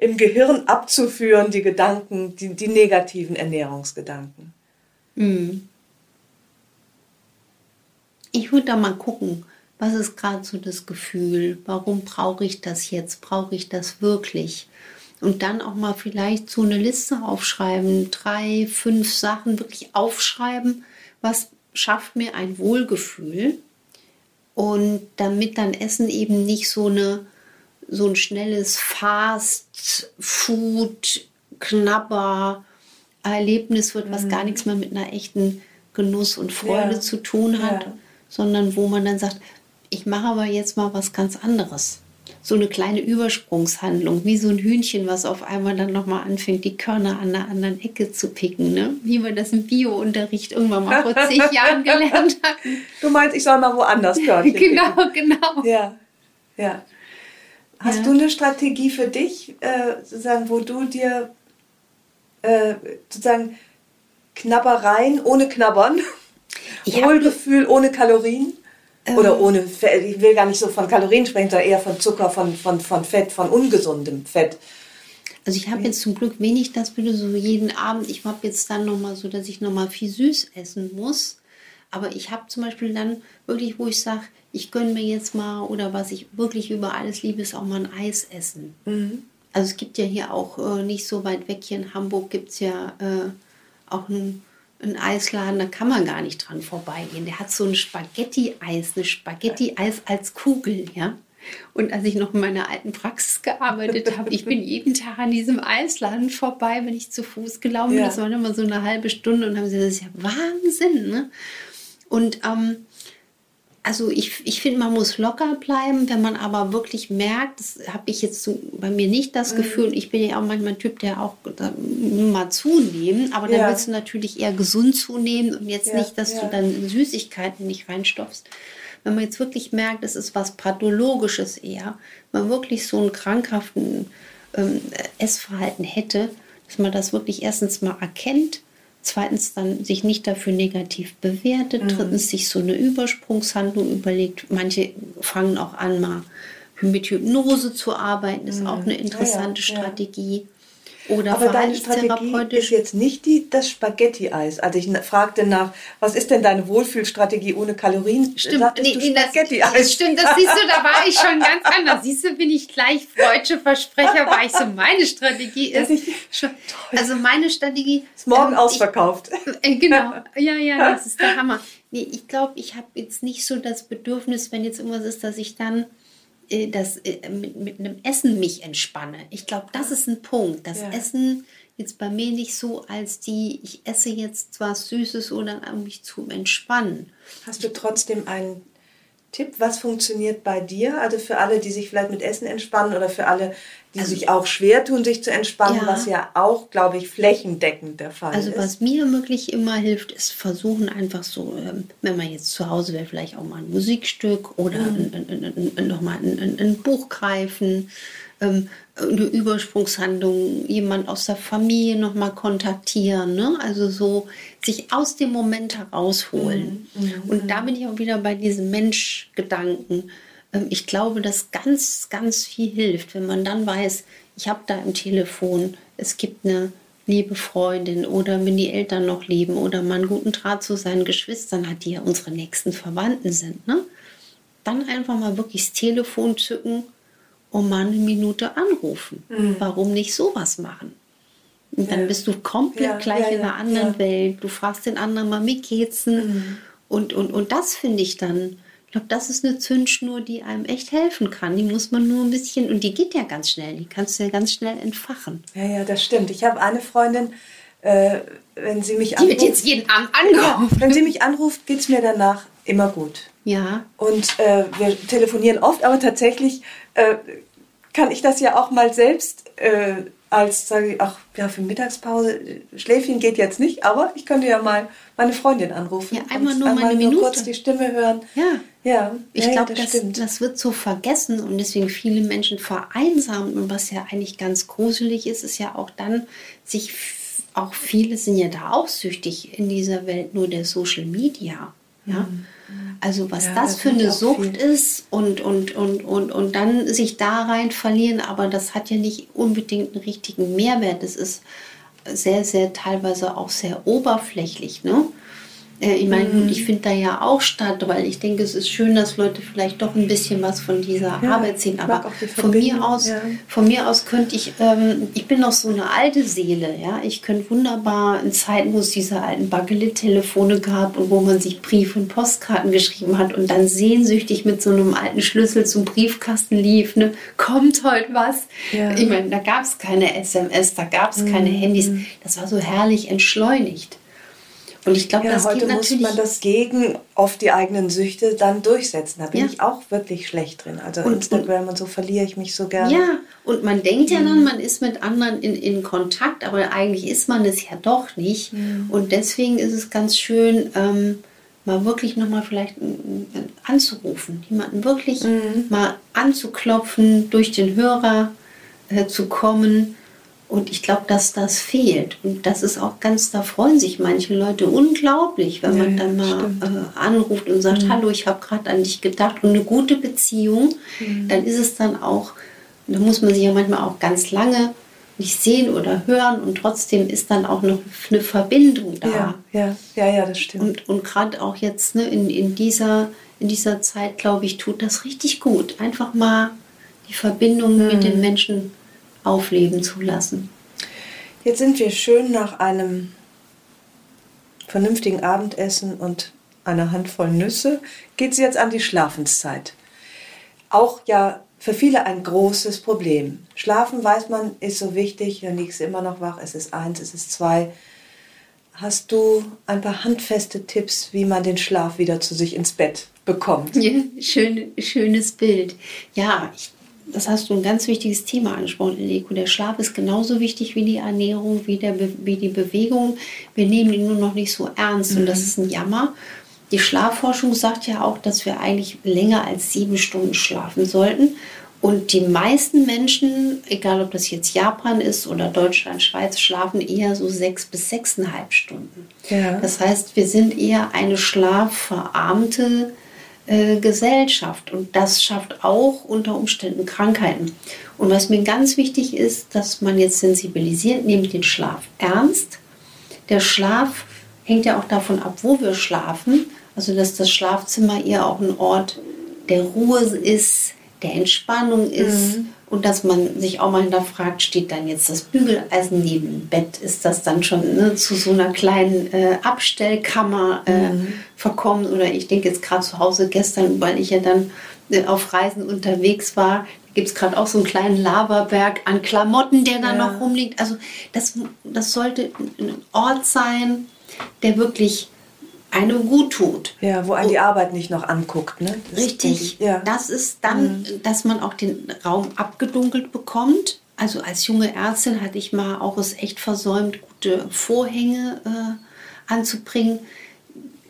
im Gehirn abzuführen, die Gedanken, die, die negativen Ernährungsgedanken. Ich würde da mal gucken, was ist gerade so das Gefühl? Warum brauche ich das jetzt? Brauche ich das wirklich? Und dann auch mal vielleicht so eine Liste aufschreiben, drei, fünf Sachen wirklich aufschreiben, was schafft mir ein Wohlgefühl? Und damit dann Essen eben nicht so eine so ein schnelles Fast Food Knabber Erlebnis wird, was gar nichts mehr mit einer echten Genuss und Freude Ja. zu tun hat, Ja. sondern wo man dann sagt, ich mache aber jetzt mal was ganz anderes. So eine kleine Übersprungshandlung, wie so ein Hühnchen, was auf einmal dann nochmal anfängt, die Körner an einer anderen Ecke zu picken, ne? wie wir das im Bio-Unterricht irgendwann mal vor zig Jahren gelernt hatten. Du meinst, ich soll mal woanders Körnchen genau, picken. genau. Ja, ja. Hast Ja. du eine Strategie für dich, äh, sozusagen, wo du dir äh, sozusagen Knabbereien ohne Knabbern, Ich Wohlgefühl ohne Kalorien? Oder ohne Fett, ich will gar nicht so von Kalorien sprechen, sondern eher von Zucker, von, von, von Fett, von ungesundem Fett. Also ich habe jetzt zum Glück wenig das bitte so jeden Abend. Ich habe jetzt dann nochmal so, dass ich nochmal viel süß essen muss. Aber ich habe zum Beispiel dann wirklich, wo ich sage, ich gönne mir jetzt mal oder was ich wirklich über alles liebe, ist auch mal ein Eis essen. Mhm. Also es gibt ja hier auch äh, nicht so weit weg, hier in Hamburg gibt es ja äh, auch einen, einen Eisladen, da kann man gar nicht dran vorbeigehen. Der hat so ein Spaghetti-Eis, eine Spaghetti-Eis als Kugel, ja. Und als ich noch in meiner alten Praxis gearbeitet habe, ich bin jeden Tag an diesem Eisladen vorbei, wenn ich zu Fuß gelaufen bin. Ja. Das war immer so eine halbe Stunde und haben gesagt, das ist ja Wahnsinn. Ne? Und ähm, also ich, ich finde, man muss locker bleiben, wenn man aber wirklich merkt, das habe ich jetzt so, bei mir nicht Mhm. das Gefühl, ich bin ja auch manchmal ein Typ, der auch da, mal zunehmen, aber dann Ja. willst du natürlich eher gesund zunehmen und jetzt Ja, nicht, dass ja. du dann Süßigkeiten nicht reinstopfst. Wenn man jetzt wirklich merkt, es ist was Pathologisches eher, man wirklich so einen krankhaften ähm, Essverhalten hätte, dass man das wirklich erstens mal erkennt, zweitens dann sich nicht dafür negativ bewertet, drittens sich so eine Übersprungshandlung überlegt. Manche fangen auch an, mal mit Hypnose zu arbeiten, ist auch eine interessante ja. Strategie. Oder Aber deine Strategie ist jetzt nicht die, das Spaghetti-Eis. Also ich fragte nach, was ist denn deine Wohlfühlstrategie ohne Kalorien? Stimmt, Sagtest nee, du nee, das, Spaghetti-Eis. stimmt, das siehst du, da war ich schon ganz anders. Siehst du, bin ich gleich freudsche Versprecher, war ich so, meine Strategie ist, schon, also meine Strategie Ist morgen ähm, ausverkauft. Ich, äh, genau, ja, ja, das ist der Hammer. Nee, ich glaube, ich habe jetzt nicht so das Bedürfnis, wenn jetzt irgendwas ist, dass ich dann das, äh, mit, mit einem Essen mich entspanne. Ich glaube, das ist ein Punkt. Das Ja. Essen jetzt bei mir nicht so als die, ich esse jetzt was Süßes oder um mich zu entspannen. Hast du trotzdem einen Tipp, was funktioniert bei dir? Also für alle, die sich vielleicht mit Essen entspannen oder für alle, die sich auch schwer tun, sich zu entspannen, Also Ja. was ja auch, glaube ich, flächendeckend der Fall Also ist. was mir wirklich immer hilft, ist versuchen einfach so, ähm, wenn man jetzt zu Hause wäre, vielleicht auch mal ein Musikstück oder ein, nochmal ein, ein, ein Buch greifen, ähm, eine Übersprungshandlung, jemand aus der Familie nochmal kontaktieren, ne? also so sich aus dem Moment herausholen. Und da bin ich auch wieder bei diesem Menschgedanken. Ähm, Ich glaube, dass ganz, ganz viel hilft, wenn man dann weiß, ich habe da im Telefon, es gibt eine liebe Freundin oder wenn die Eltern noch leben oder man einen guten Draht zu seinen Geschwistern hat, die ja unsere nächsten Verwandten sind, ne? dann einfach mal wirklich das Telefon zücken und mal eine Minute anrufen. Warum nicht sowas machen? Und dann Ja. bist du komplett Ja, gleich ja, in einer ja, anderen ja. Welt. Du fragst den anderen mal, wie geht's denn? Und, und, und das finde ich dann, ich glaube, das ist eine Zündschnur, die einem echt helfen kann. Die muss man nur ein bisschen, und die geht ja ganz schnell, die kannst du ja ganz schnell entfachen. ja, ja, das stimmt. Ich habe eine Freundin, äh, wenn sie mich Die wird jetzt jeden Abend angerufen. wenn sie mich anruft, geht es mir danach immer gut. Ja, Und äh, wir telefonieren oft, aber tatsächlich äh, kann ich das ja auch mal selbst äh, als, sage ich, ach ja, für Mittagspause, Schläfchen geht jetzt nicht, aber ich könnte ja mal meine Freundin anrufen. Ja, einmal nur mal eine nur Minute. kurz die Stimme hören. Ja. Ja, Ich ja, ja, glaube, das das, stimmt. das wird so vergessen und deswegen viele Menschen vereinsamen. Und was ja eigentlich ganz gruselig ist, ist ja auch dann, sich auch viele sind ja da auch süchtig in dieser Welt nur der Social Media. Ja. Also was. Ja, das da für eine Sucht viel. ist und, und, und, und, und dann sich da rein verlieren, aber das hat ja nicht unbedingt einen richtigen Mehrwert. Das ist sehr, sehr teilweise auch sehr oberflächlich. Ne? Äh, Ich meine, Mhm. gut, ich finde da ja auch statt, weil ich denke, es ist schön, dass Leute vielleicht doch ein bisschen was von dieser Ja, Arbeit sehen. Aber von mir aus, ja. von mir aus könnte ich, ähm, ich bin noch so eine alte Seele, ja. Ich könnte wunderbar in Zeiten, wo es diese alten Bakelit-Telefone gab und wo man sich Briefe und Postkarten geschrieben hat und dann sehnsüchtig mit so einem alten Schlüssel zum Briefkasten lief, ne, kommt heute was. Ja. Ich meine, da gab es keine SMS, da gab es keine Handys. Das war so herrlich entschleunigt. Und ich glaube, Ja, das heute muss man das gegen oft die eigenen Süchte dann durchsetzen. Da bin Ja. ich auch wirklich schlecht drin. Also Und- Instagram und so verliere ich mich so gerne. Ja, und man denkt ja Mhm. dann, man ist mit anderen in, in Kontakt, aber eigentlich ist man es ja doch nicht. Mhm. Und deswegen ist es ganz schön, ähm, mal wirklich nochmal vielleicht anzurufen, jemanden wirklich Mhm. mal anzuklopfen, durch den Hörer äh, zu kommen. Und ich glaube, dass das fehlt. Und das ist auch ganz, da freuen sich manche Leute unglaublich, wenn Ja, man dann mal. Mhm. äh, anruft und sagt, hallo, ich habe gerade an dich gedacht. Und eine gute Beziehung, Mhm. dann ist es dann auch, da muss man sich ja manchmal auch ganz lange nicht sehen oder hören und trotzdem ist dann auch noch eine Verbindung da. Ja, ja, ja, ja das stimmt. Und, und gerade auch jetzt ne, in, in, dieser, in dieser Zeit, glaube ich, tut das richtig gut. Einfach mal die Verbindung mhm. mit den Menschen aufleben zu lassen. Jetzt sind wir schön nach einem vernünftigen Abendessen und einer Handvoll Nüsse, geht es jetzt an die Schlafenszeit. Auch ja für viele ein großes Problem. Schlafen, weiß man, ist so wichtig. Dann liegst du immer noch wach. Es ist eins, es ist zwei. Hast du ein paar handfeste Tipps, wie man den Schlaf wieder zu sich ins Bett bekommt? Ja, schön, schönes Bild. Ja, ich, das hast du ein ganz wichtiges Thema angesprochen, Eleko. Der Schlaf ist genauso wichtig wie die Ernährung, wie, der, wie die Bewegung. Wir nehmen ihn nur noch nicht so ernst mhm. und das ist ein Jammer. Die Schlafforschung sagt ja auch, dass wir eigentlich länger als sieben Stunden schlafen sollten. Und die meisten Menschen, egal ob das jetzt Japan ist oder Deutschland, Schweiz, schlafen eher so sechs bis sechseinhalb Stunden. Ja. Das heißt, wir sind eher eine schlafverarmte äh, Gesellschaft und das schafft auch unter Umständen Krankheiten. Und was mir ganz wichtig ist, dass man jetzt sensibilisiert, nehmt den Schlaf ernst. Der Schlaf hängt ja auch davon ab, wo wir schlafen. Also dass das Schlafzimmer eher auch ein Ort der Ruhe ist, der Entspannung ist mhm. Und dass man sich auch mal hinterfragt, steht dann jetzt das Bügeleisen neben dem Bett? Ist das dann schon ne, zu so einer kleinen äh, Abstellkammer äh, mhm. verkommen? Oder ich denke jetzt gerade zu Hause gestern, weil ich ja dann äh, auf Reisen unterwegs war, gibt es gerade auch so einen kleinen Laberberg an Klamotten, der da ja. noch rumliegt. Also das, das sollte ein Ort sein, der wirklich einem gut tut. Ja, wo einen die Arbeit nicht noch anguckt. Ne? Das Richtig. Ich, ja. Das ist dann, mhm. dass man auch den Raum abgedunkelt bekommt. Also als junge Ärztin hatte ich mal auch es echt versäumt, gute Vorhänge äh, anzubringen.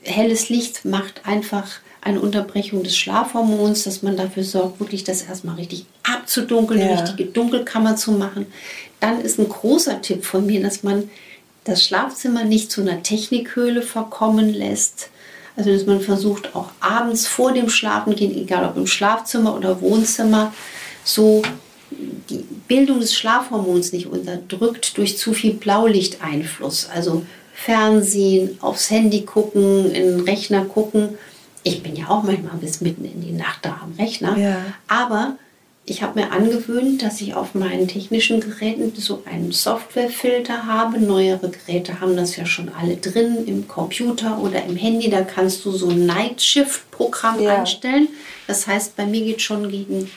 Helles Licht macht einfach eine Unterbrechung des Schlafhormons, dass man dafür sorgt, wirklich das erstmal richtig abzudunkeln, ja. eine richtige Dunkelkammer zu machen. Dann ist ein großer Tipp von mir, dass man das Schlafzimmer nicht zu einer Technikhöhle verkommen lässt. Also dass man versucht auch abends vor dem Schlafengehen, egal ob im Schlafzimmer oder Wohnzimmer, so die Bildung des Schlafhormons nicht unterdrückt durch zu viel Blaulichteinfluss. Also Fernsehen, aufs Handy gucken, in den Rechner gucken. Ich bin ja auch manchmal bis mitten in die Nacht da am Rechner. Ja. Aber ich habe mir angewöhnt, dass ich auf meinen technischen Geräten so einen Softwarefilter habe. Neuere Geräte haben das ja schon alle drin im Computer oder im Handy. Da kannst du so ein Night Shift Programm ja. einstellen. Das heißt, bei mir geht schon gegen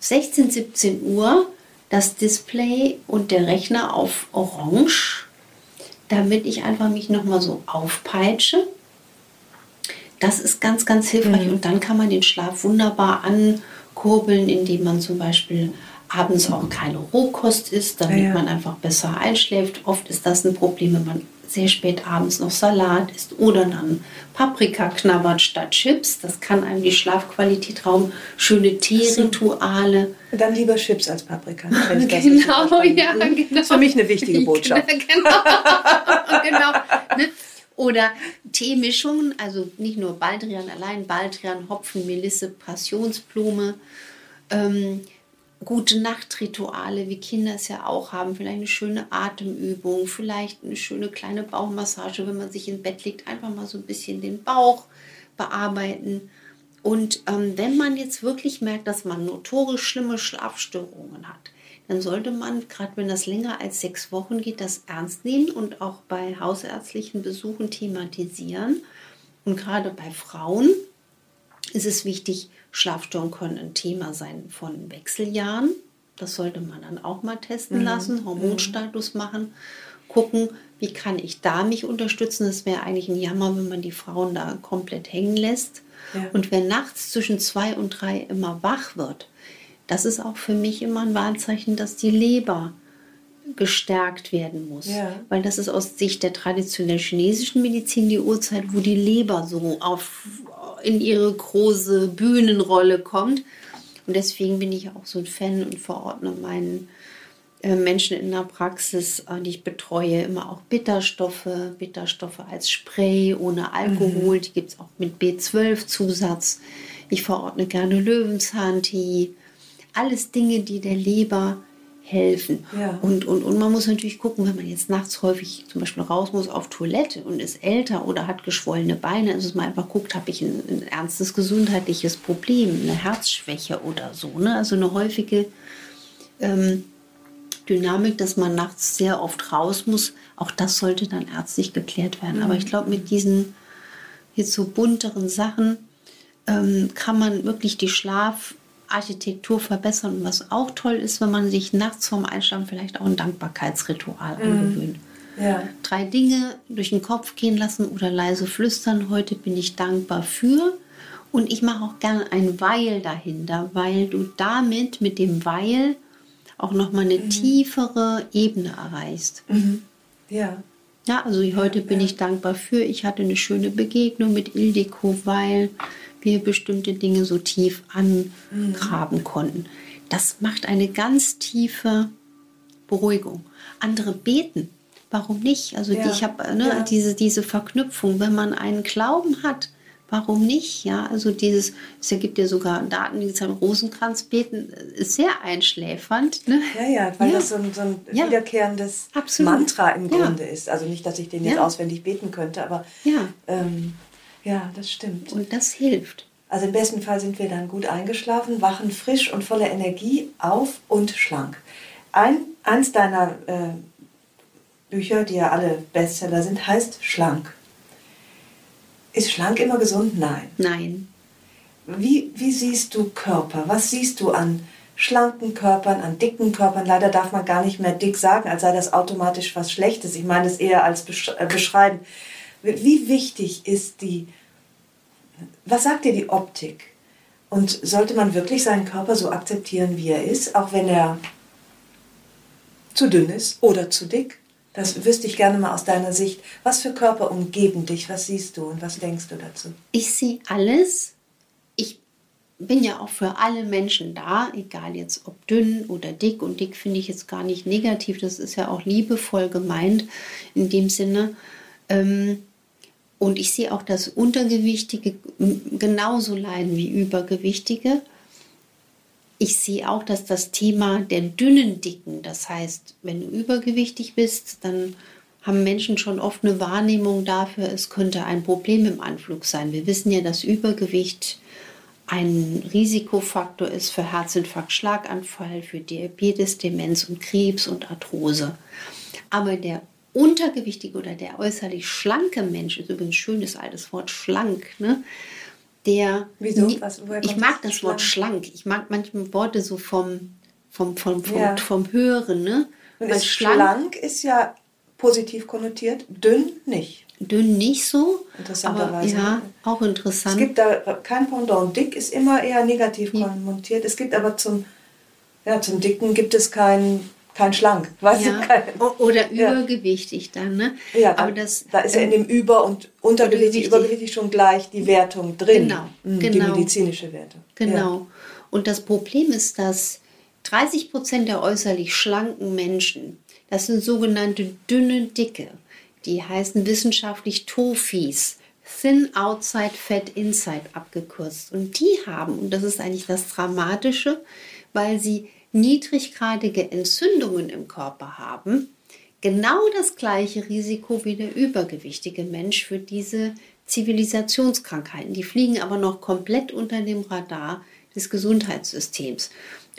16, 17 Uhr das Display und der Rechner auf Orange, damit ich einfach mich noch mal so aufpeitsche. Das ist ganz, ganz hilfreich mhm. und dann kann man den Schlaf wunderbar an kurbeln, indem man zum Beispiel abends auch keine Rohkost isst, damit ja, ja. man einfach besser einschläft. Oft ist das ein Problem, wenn man sehr spät abends noch Salat isst oder dann Paprika knabbert statt Chips. Das kann einem die Schlafqualität rauben. Schöne Teerituale. Dann lieber Chips als Paprika. genau, ja, genau. Das ist für mich eine wichtige Botschaft. genau. genau. Ne? Oder Teemischungen, also nicht nur Baldrian allein, Baldrian, Hopfen, Melisse, Passionsblume. Ähm, gute Nachtrituale, wie Kinder es ja auch haben. Vielleicht eine schöne Atemübung, vielleicht eine schöne kleine Bauchmassage, wenn man sich ins Bett legt, einfach mal so ein bisschen den Bauch bearbeiten. Und ähm, wenn man jetzt wirklich merkt, dass man notorisch schlimme Schlafstörungen hat, dann sollte man, gerade wenn das länger als sechs Wochen geht, das ernst nehmen und auch bei hausärztlichen Besuchen thematisieren. Und gerade bei Frauen ist es wichtig, Schlafstörungen können ein Thema sein von Wechseljahren. Das sollte man dann auch mal testen mhm. lassen, Hormonstatus mhm. machen, gucken, wie kann ich da mich unterstützen. Das wäre eigentlich ein Jammer, wenn man die Frauen da komplett hängen lässt. Ja. Und wer nachts zwischen zwei und drei immer wach wird, das ist auch für mich immer ein Warnzeichen, dass die Leber gestärkt werden muss. Ja. Weil das ist aus Sicht der traditionellen chinesischen Medizin die Uhrzeit, wo die Leber so auf, in ihre große Bühnenrolle kommt. Und deswegen bin ich auch so ein Fan und verordne meinen äh, Menschen in der Praxis, äh, die ich betreue, immer auch Bitterstoffe, Bitterstoffe als Spray ohne Alkohol, mhm. die gibt es auch mit B12-Zusatz. Ich verordne gerne Löwenzahntee, alles Dinge, die der Leber helfen. Ja. Und, und, und man muss natürlich gucken, wenn man jetzt nachts häufig zum Beispiel raus muss auf Toilette und ist älter oder hat geschwollene Beine, also dass man einfach guckt, habe ich ein, ein ernstes gesundheitliches Problem, eine Herzschwäche oder so. Ne? Also eine häufige ähm, Dynamik, dass man nachts sehr oft raus muss, auch das sollte dann ärztlich geklärt werden. Aber ich glaube, mit diesen jetzt so bunteren Sachen ähm, kann man wirklich die Schlafarchitektur verbessern. Und was auch toll ist, wenn man sich nachts vorm Einschlafen vielleicht auch ein Dankbarkeitsritual angewöhnt. Ja. Drei Dinge durch den Kopf gehen lassen oder leise flüstern. Heute bin ich dankbar für. Und ich mache auch gerne ein Weil dahinter, weil du damit mit dem Weil auch nochmal eine tiefere Ebene erreichst. Ja. Ja, also heute bin ich dankbar für. Ich hatte eine schöne Begegnung mit Ildiko, weil wir bestimmte Dinge so tief angraben konnten. Das macht eine ganz tiefe Beruhigung. Andere beten. Warum nicht? Also Ja. die, ich habe ne, Ja. diese, diese Verknüpfung, wenn man einen Glauben hat, warum nicht? Ja, also dieses, es gibt ja sogar Daten, die sagen, Rosenkranzbeten ist sehr einschläfernd. Ne? Ja, ja, weil Ja. das so ein, so ein Ja. wiederkehrendes Absolut. Mantra im Ja. Grunde ist. Also nicht, dass ich den jetzt auswendig beten könnte, aber Ja. ähm, ja, das stimmt. Und das hilft. Also im besten Fall sind wir dann gut eingeschlafen, wachen frisch und voller Energie auf und schlank. Ein, eins deiner äh, Bücher, die ja alle Bestseller sind, heißt Schlank. Ist schlank immer gesund? Nein. Nein. Wie, wie siehst du Körper? Was siehst du an schlanken Körpern, an dicken Körpern? Leider darf man gar nicht mehr dick sagen, als sei das automatisch was Schlechtes. Ich meine es eher als äh, beschreiben. Wie wichtig ist die, was sagt dir die Optik? Und sollte man wirklich seinen Körper so akzeptieren, wie er ist, auch wenn er zu dünn ist oder zu dick? Das wüsste ich gerne mal aus deiner Sicht. Was für Körper umgeben dich? Was siehst du und was denkst du dazu? Ich sehe alles. Ich bin ja auch für alle Menschen da, egal jetzt ob dünn oder dick. Und dick finde ich jetzt gar nicht negativ. Das ist ja auch liebevoll gemeint in dem Sinne. Ähm, und ich sehe auch, dass Untergewichtige genauso leiden wie Übergewichtige. Ich sehe auch, dass das Thema der dünnen Dicken, das heißt, wenn du übergewichtig bist, dann haben Menschen schon oft eine Wahrnehmung dafür, es könnte ein Problem im Anflug sein. Wir wissen ja, dass Übergewicht ein Risikofaktor ist für Herzinfarkt, Schlaganfall, für Diabetes, Demenz und Krebs und Arthrose. Aber der untergewichtige oder der äußerlich schlanke Mensch, ist übrigens ein schönes altes Wort, schlank, ne? der. Wieso? Was- ich mag das? das Wort schlank. Ich mag manchmal Worte so vom, vom, vom, vom, Ja. vom Hören. Ne? Und ist schlank ist ja positiv konnotiert, dünn nicht. dünn nicht so. Interessanterweise. Aber, ja, auch Es interessant. gibt da kein Pendant. Dick ist immer eher negativ konnotiert. Es gibt aber zum, ja, zum Dicken gibt es kein, kein Schlank. Weißt ja. du, kein, Oder Ja. übergewichtig dann. Ne? ja, da, Aber das, da ist ja in ähm, dem Über- und Untergewichtig. Übergewichtig schon gleich die Wertung drin. Genau, Mhm, Die genau. medizinische Wertung. Genau. Und das Problem ist, dass 30 Prozent der äußerlich schlanken Menschen, das sind sogenannte dünne Dicke, die heißen wissenschaftlich TOFIs, Thin Outside Fat Inside abgekürzt. Und die haben, und das ist eigentlich das Dramatische, weil sie niedriggradige Entzündungen im Körper haben, genau das gleiche Risiko wie der übergewichtige Mensch für diese Zivilisationskrankheiten. Die fliegen aber noch komplett unter dem Radar des Gesundheitssystems.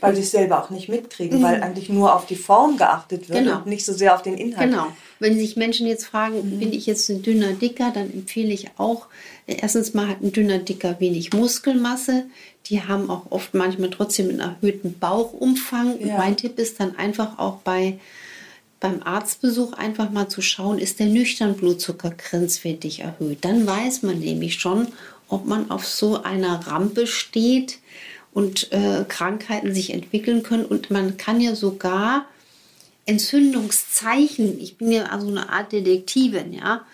Weil sie es selber auch nicht mitkriegen, weil eigentlich nur auf die Form geachtet wird Mhm. Genau. und nicht so sehr auf den Inhalt. Genau. Wenn sich Menschen jetzt fragen, bin ich jetzt ein dünner Dicker, dann empfehle ich auch, äh, erstens mal hat ein dünner Dicker wenig Muskelmasse. Die haben auch oft manchmal trotzdem einen erhöhten Bauchumfang. Ja. Mein Tipp ist dann einfach auch bei beim Arztbesuch einfach mal zu schauen, ist der nüchtern Blutzucker grenzwertig erhöht. Dann weiß man nämlich schon, ob man auf so einer Rampe steht und äh, Krankheiten sich entwickeln können. Und man kann ja sogar Entzündungszeichen, ich bin ja also eine Art Detektivin, ja,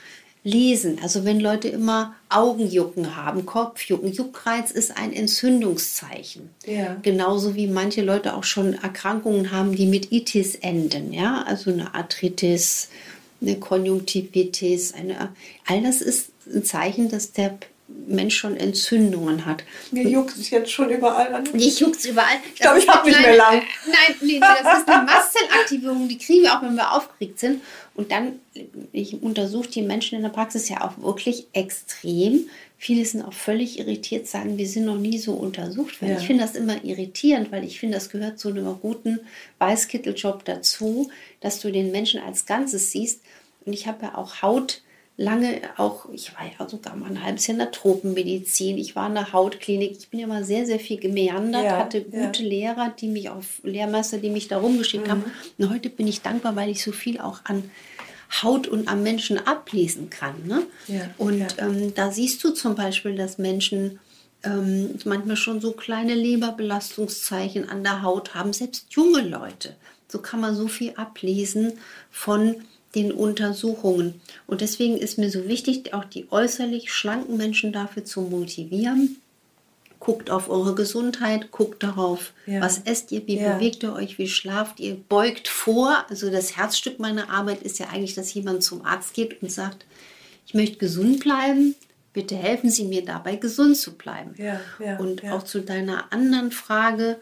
lesen. Also wenn Leute immer Augenjucken haben, Kopfjucken, Juckreiz ist ein Entzündungszeichen. Ja. Genauso wie manche Leute auch schon Erkrankungen haben, die mit Itis enden, ja, also eine Arthritis, eine Konjunktivitis, eine, all das ist ein Zeichen, dass der Mensch schon Entzündungen hat. Mir juckt es jetzt schon überall an. Ich juckt es überall. Ich glaube, ich habe nicht mehr lang. Nein, nee, das ist eine Mastzellaktivierung, die kriegen wir auch, wenn wir aufgeregt sind. Und dann, ich untersuche die Menschen in der Praxis ja auch wirklich extrem. Viele sind auch völlig irritiert, sagen, wir sind noch nie so untersucht. Weil Ja. Ich finde das immer irritierend, weil ich finde, das gehört zu einem guten Weißkitteljob dazu, dass du den Menschen als Ganzes siehst. Und ich habe ja auch Haut lange auch, ich war ja sogar mal ein halbes Jahr in der Tropenmedizin, ich war in der Hautklinik, ich bin ja mal sehr, sehr viel gemeandert, Ja, hatte ja. gute Lehrer, die mich auf Lehrmeister, die mich da rumgeschickt haben. Und heute bin ich dankbar, weil ich so viel auch an Haut und am Menschen ablesen kann. Ne? Ja, und ja. Ähm, da siehst du zum Beispiel, dass Menschen ähm, manchmal schon so kleine Leberbelastungszeichen an der Haut haben, selbst junge Leute. So kann man so viel ablesen von den Untersuchungen. Und deswegen ist mir so wichtig, auch die äußerlich schlanken Menschen dafür zu motivieren. Guckt auf eure Gesundheit, guckt darauf, Ja. was esst ihr, wie Ja. bewegt ihr euch, wie schlaft ihr, beugt vor. Also das Herzstück meiner Arbeit ist ja eigentlich, dass jemand zum Arzt geht und sagt, ich möchte gesund bleiben, bitte helfen Sie mir dabei, gesund zu bleiben. Ja, und auch zu deiner anderen Frage,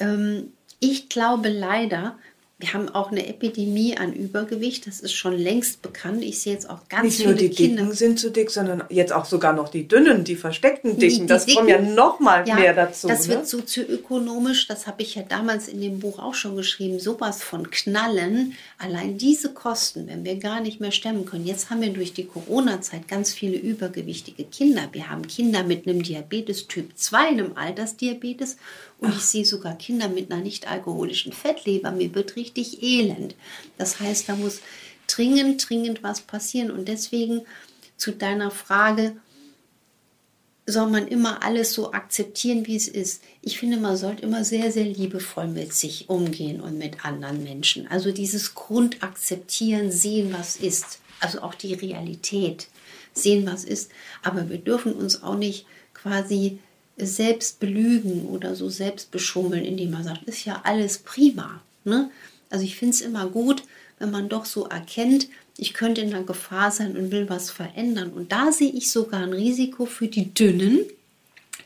ähm, ich glaube leider, wir haben auch eine Epidemie an Übergewicht, das ist schon längst bekannt. Ich sehe jetzt auch ganz Nicht viele nur die Kinder. Dicken sind zu dick, sondern jetzt auch sogar noch die Dünnen, die versteckten Dicken. Die- die das kommt ja Dicken- noch mal Ja, mehr dazu. Das ne? wird sozioökonomisch, das habe ich ja damals in dem Buch auch schon geschrieben, sowas von knallen. Allein diese Kosten, wenn wir gar nicht mehr stemmen können. Jetzt haben wir durch die Corona-Zeit ganz viele übergewichtige Kinder. Wir haben Kinder mit einem Diabetes Typ 2, einem Altersdiabetes. Und ich sehe sogar Kinder mit einer nicht alkoholischen Fettleber. Mir wird richtig elend. Das heißt, da muss dringend, dringend was passieren. Und deswegen zu deiner Frage, soll man immer alles so akzeptieren, wie es ist. Ich finde, man sollte immer sehr, sehr liebevoll mit sich umgehen und mit anderen Menschen. Also dieses Grundakzeptieren, sehen, was ist. Also auch die Realität, sehen, was ist. Aber wir dürfen uns auch nicht quasi selbst belügen oder so selbst beschummeln, indem man sagt, ist ja alles prima. Ne? Also ich finde es immer gut, wenn man doch so erkennt, ich könnte in der Gefahr sein und will was verändern. Und da sehe ich sogar ein Risiko für die Dünnen,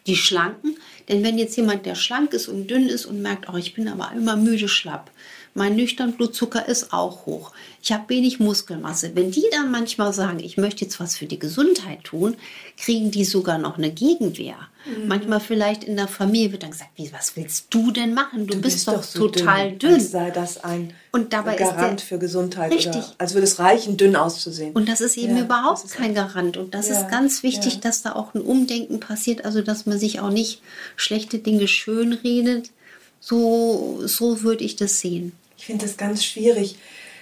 die Schlanken. Denn wenn jetzt jemand, der schlank ist und dünn ist und merkt, oh, ich bin aber immer müde schlapp, mein nüchtern Blutzucker ist auch hoch, ich habe wenig Muskelmasse. Wenn die dann manchmal sagen, ich möchte jetzt was für die Gesundheit tun, kriegen die sogar noch eine Gegenwehr. Manchmal vielleicht in der Familie wird dann gesagt, wie, was willst du denn machen? Du, bist, doch, so total dünn. Als sei das ein Und dabei ist Garant der- für Gesundheit. Richtig. Oder als würde es reichen, dünn auszusehen. Und das ist eben Ja, überhaupt ist kein Garant. Und das Ja, ist ganz wichtig, ja. dass da auch ein Umdenken passiert, also dass man sich auch nicht schlechte Dinge schönredet. So, so würde ich das sehen. Ich finde das ganz schwierig.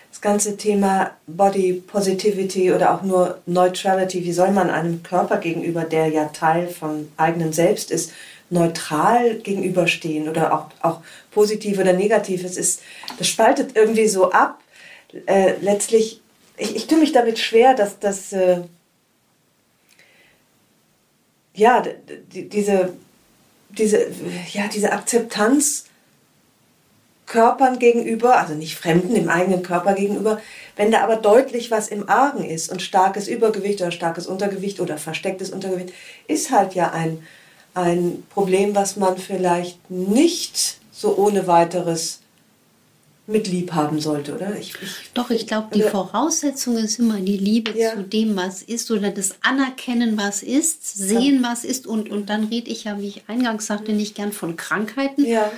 Das ganze Thema Body Positivity oder auch nur Neutrality. Wie soll man einem Körper gegenüber, der ja Teil vom eigenen Selbst ist, neutral gegenüberstehen oder auch, auch positiv oder negativ? Es ist, das spaltet irgendwie so ab. Äh, letztlich, ich, ich tue mich damit schwer, dass das, äh, ja, diese, diese, ja, diese Akzeptanz Körpern gegenüber, also nicht Fremden, dem eigenen Körper gegenüber, wenn da aber deutlich was im Argen ist und starkes Übergewicht oder starkes Untergewicht oder verstecktes Untergewicht, ist halt ja ein, ein Problem, was man vielleicht nicht so ohne weiteres mit lieb haben sollte, oder? Ich, ich, Doch, ich glaube, die Voraussetzung ist immer die Liebe Ja. zu dem, was ist oder das Anerkennen, was ist, sehen, was ist. Und, und dann rede ich ja, wie ich eingangs sagte, nicht gern von Krankheiten. Ja.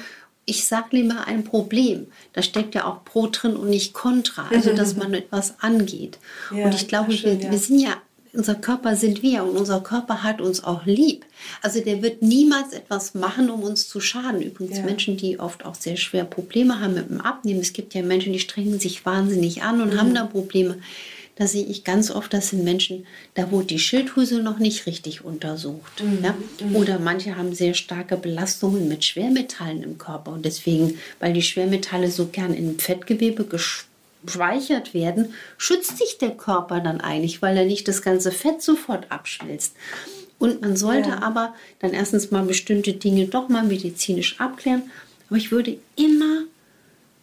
Ich sage lieber ein Problem. Da steckt ja auch Pro drin und nicht Contra. Also, dass man etwas angeht. Ja, und ich glaube, schön, wir, ja. wir sind ja, unser Körper sind wir und unser Körper hat uns auch lieb. Also, der wird niemals etwas machen, um uns zu schaden. Übrigens, Ja. Menschen, die oft auch sehr schwer Probleme haben mit dem Abnehmen. Es gibt ja Menschen, die strengen sich wahnsinnig an und Mhm. haben da Probleme. Da sehe ich ganz oft, das sind Menschen, da wurde die Schilddrüse noch nicht richtig untersucht. Mhm. Ja? Oder manche haben sehr starke Belastungen mit Schwermetallen im Körper. Und deswegen, weil die Schwermetalle so gern im Fettgewebe gespeichert werden, schützt sich der Körper dann eigentlich, weil er nicht das ganze Fett sofort abschmilzt. Und man sollte Ja. aber dann erstens mal bestimmte Dinge doch mal medizinisch abklären. Aber ich würde immer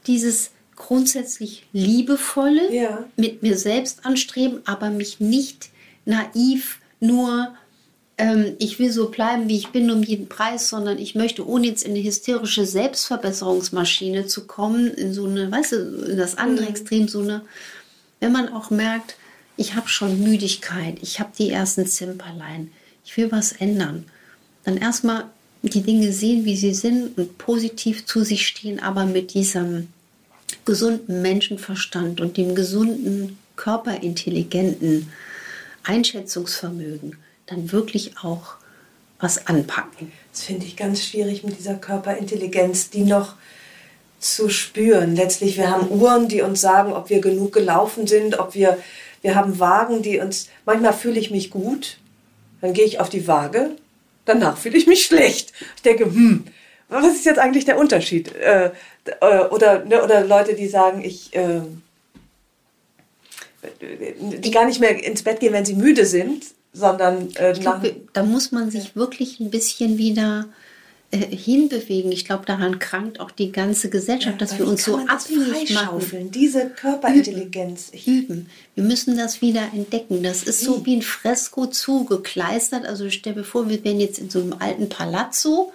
dieses grundsätzlich liebevolle Ja. mit mir selbst anstreben, aber mich nicht naiv nur ähm, ich will so bleiben, wie ich bin, um jeden Preis, sondern ich möchte, ohne jetzt in eine hysterische Selbstverbesserungsmaschine zu kommen, in so eine, weißt du, in das andere mhm. Extrem, so eine, wenn man auch merkt, ich habe schon Müdigkeit, ich habe die ersten Zimperlein, ich will was ändern, dann erstmal die Dinge sehen, wie sie sind und positiv zu sich stehen, aber mit diesem gesunden Menschenverstand und dem gesunden, körperintelligenten Einschätzungsvermögen dann wirklich auch was anpacken. Das finde ich ganz schwierig mit dieser Körperintelligenz, die noch zu spüren. Letztlich, wir haben Uhren, die uns sagen, ob wir genug gelaufen sind, ob wir, wir haben Wagen, die uns, manchmal fühle ich mich gut, dann gehe ich auf die Waage, danach fühle ich mich schlecht. Ich denke, hm, was ist jetzt eigentlich der Unterschied? Äh, oder, ne, oder Leute, die sagen, ich, äh, die gar nicht mehr ins Bett gehen, wenn sie müde sind, sondern äh, glaub, da muss man sich wirklich ein bisschen wieder äh, hinbewegen. Ich glaube, daran krankt auch die ganze Gesellschaft, ja, dass wir uns so abhängig machen. Diese Körperintelligenz. Üben. Üben. Wir müssen das wieder entdecken. Das ist so wie ein Fresko zugekleistert. Also stell dir vor, wir wären jetzt in so einem alten Palazzo.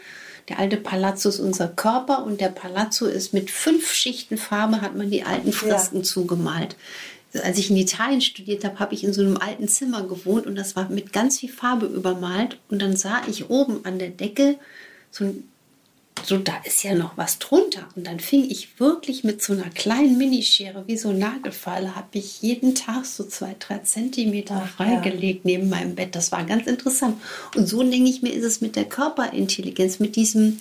Der alte Palazzo ist unser Körper und der Palazzo ist mit fünf Schichten Farbe, hat man die alten Fresken ja. zugemalt als ich in Italien studiert habe, habe ich in so einem alten Zimmer gewohnt und das war mit ganz viel Farbe übermalt. Und dann sah ich oben an der Decke so, so da ist ja noch was drunter. Und dann fing ich wirklich mit so einer kleinen Minischere, wie so ein Nagelfeile, habe ich jeden Tag so zwei, drei Zentimeter freigelegt ja. neben meinem Bett. Das war ganz interessant. Und so denke ich mir, ist es mit der Körperintelligenz, mit diesem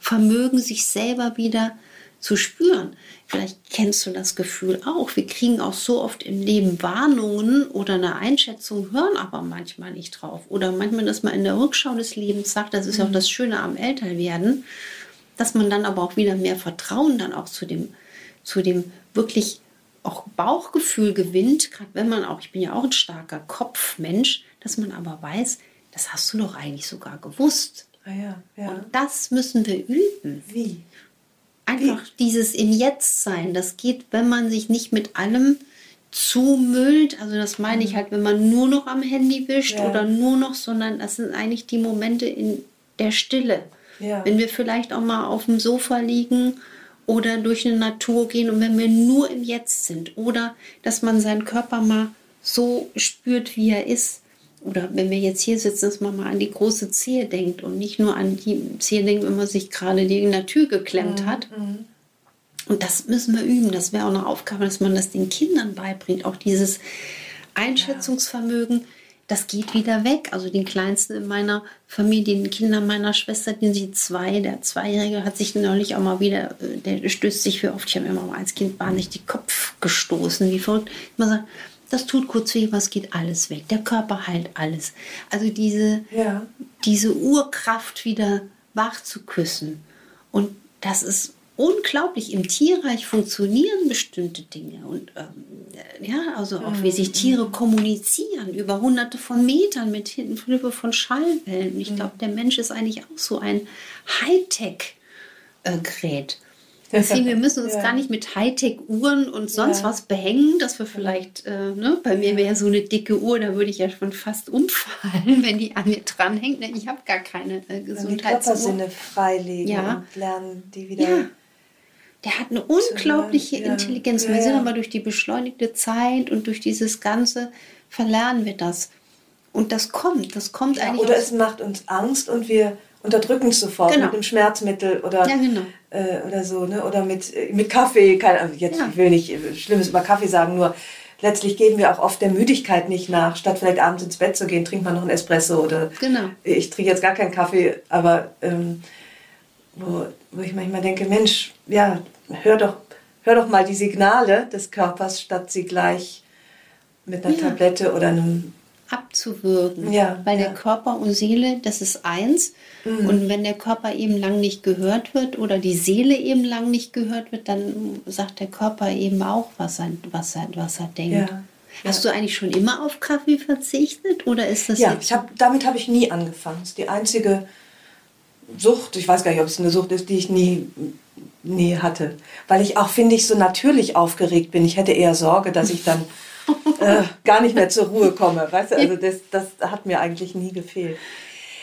Vermögen, sich selber wieder zu spüren. Vielleicht kennst du das Gefühl auch. Wir kriegen auch so oft im Leben Warnungen oder eine Einschätzung, hören aber manchmal nicht drauf. Oder manchmal, dass man in der Rückschau des Lebens sagt, das ist ja auch mhm. das Schöne am Älterwerden, dass man dann aber auch wieder mehr Vertrauen dann auch zu dem, zu dem wirklich auch Bauchgefühl gewinnt, gerade wenn man auch, ich bin ja auch ein starker Kopfmensch, dass man aber weiß, das hast du doch eigentlich sogar gewusst. Ah ja, ja. Und das müssen wir üben. Wie? Einfach dieses im Jetzt sein. Das geht, wenn man sich nicht mit allem zumüllt. Also das meine ich mhm. halt, wenn man nur noch am Handy wischt ja. oder nur noch, sondern das sind eigentlich die Momente in der Stille. Ja. Wenn wir vielleicht auch mal auf dem Sofa liegen oder durch eine Natur gehen und wenn wir nur im Jetzt sind oder dass man seinen Körper mal so spürt, wie er ist oder wenn wir jetzt hier sitzen, dass man mal an die große Zehe denkt und nicht nur an die Zehe denkt, wenn man sich gerade die in der Tür geklemmt mhm. hat. Und das müssen wir üben. Das wäre auch eine Aufgabe, dass man das den Kindern beibringt. Auch dieses Einschätzungsvermögen, das geht wieder weg. Also den Kleinsten in meiner Familie, den Kindern meiner Schwester, den sie zwei, der Zweijährige hat sich neulich auch mal wieder, äh, der stößt sich für oft, ich habe immer mal als Kind wahnsinnig die Kopf gestoßen, wie verrückt. Ich immer sagen, das tut kurz weh, was geht alles weg. Der Körper heilt alles. Also diese, ja. diese Urkraft wieder wach zu küssen. Und das ist unglaublich. Im Tierreich funktionieren bestimmte Dinge. Und ähm, ja, also auch wie sich mhm. Tiere kommunizieren über hunderte von Metern mit Hilfe von Schallwellen. Ich mhm. glaube, der Mensch ist eigentlich auch so ein Hightech-Gerät. Deswegen, wir müssen uns ja. gar nicht mit Hightech-Uhren und sonst ja. was behängen, dass wir vielleicht, äh, ne, bei mir wäre so eine dicke Uhr, da würde ich ja schon fast umfallen, wenn die an mir dranhängt. Ne, ich habe gar keine äh, Gesundheitsuhr. Die Körpersinne freilegen ja. und lernen, die wieder... Ja. Der hat eine unglaubliche Intelligenz. Wir sind aber durch die beschleunigte Zeit und durch dieses Ganze verlernen wir das. Und das kommt, das kommt eigentlich. Oder es macht uns Angst und wir unterdrücken sofort genau. mit einem Schmerzmittel oder, ja, genau. äh, oder so, ne? Oder mit, mit Kaffee. Keine, jetzt ja. ich will nicht Schlimmes über Kaffee sagen, nur letztlich geben wir auch oft der Müdigkeit nicht nach. Statt vielleicht abends ins Bett zu gehen, trinkt man noch einen Espresso oder genau. ich trinke jetzt gar keinen Kaffee, aber ähm, wo, wo ich manchmal denke, Mensch, ja, hör doch, hör doch mal die Signale des Körpers, statt sie gleich mit einer ja. Tablette oder einem abzuwürgen. Ja, Weil ja. der Körper und Seele, das ist eins. Mhm. Und wenn der Körper eben lang nicht gehört wird oder die Seele eben lang nicht gehört wird, dann sagt der Körper eben auch, was er, was er, was er denkt. Ja. Hast du eigentlich schon immer auf Kaffee verzichtet oder ist das Ja, ich hab, damit habe ich nie angefangen. Das ist die einzige Sucht, ich weiß gar nicht, ob es eine Sucht ist, die ich nie, nie hatte. Weil ich auch, finde ich, so natürlich aufgeregt bin. Ich hätte eher Sorge, dass ich dann äh, gar nicht mehr zur Ruhe komme. Weißt du, also das, das hat mir eigentlich nie gefehlt.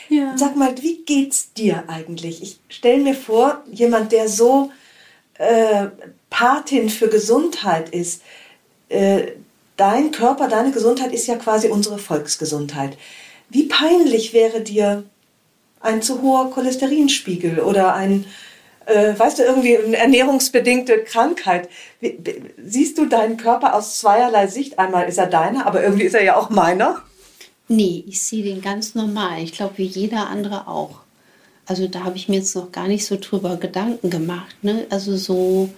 Ja. Sag mal, wie geht's dir eigentlich? Ich stelle mir vor, jemand, der so äh, Patin für Gesundheit ist, äh, dein Körper, deine Gesundheit ist ja quasi unsere Volksgesundheit. Wie peinlich wäre dir ein zu hoher Cholesterinspiegel oder ein, äh, weißt du, irgendwie eine ernährungsbedingte Krankheit? Wie, siehst du deinen Körper aus zweierlei Sicht? Einmal ist er deiner, aber irgendwie ist er ja auch meiner. Nee, ich sehe den ganz normal. Ich glaube, wie jeder andere auch. Also da habe ich mir jetzt noch gar nicht so drüber Gedanken gemacht. Ne? Also so,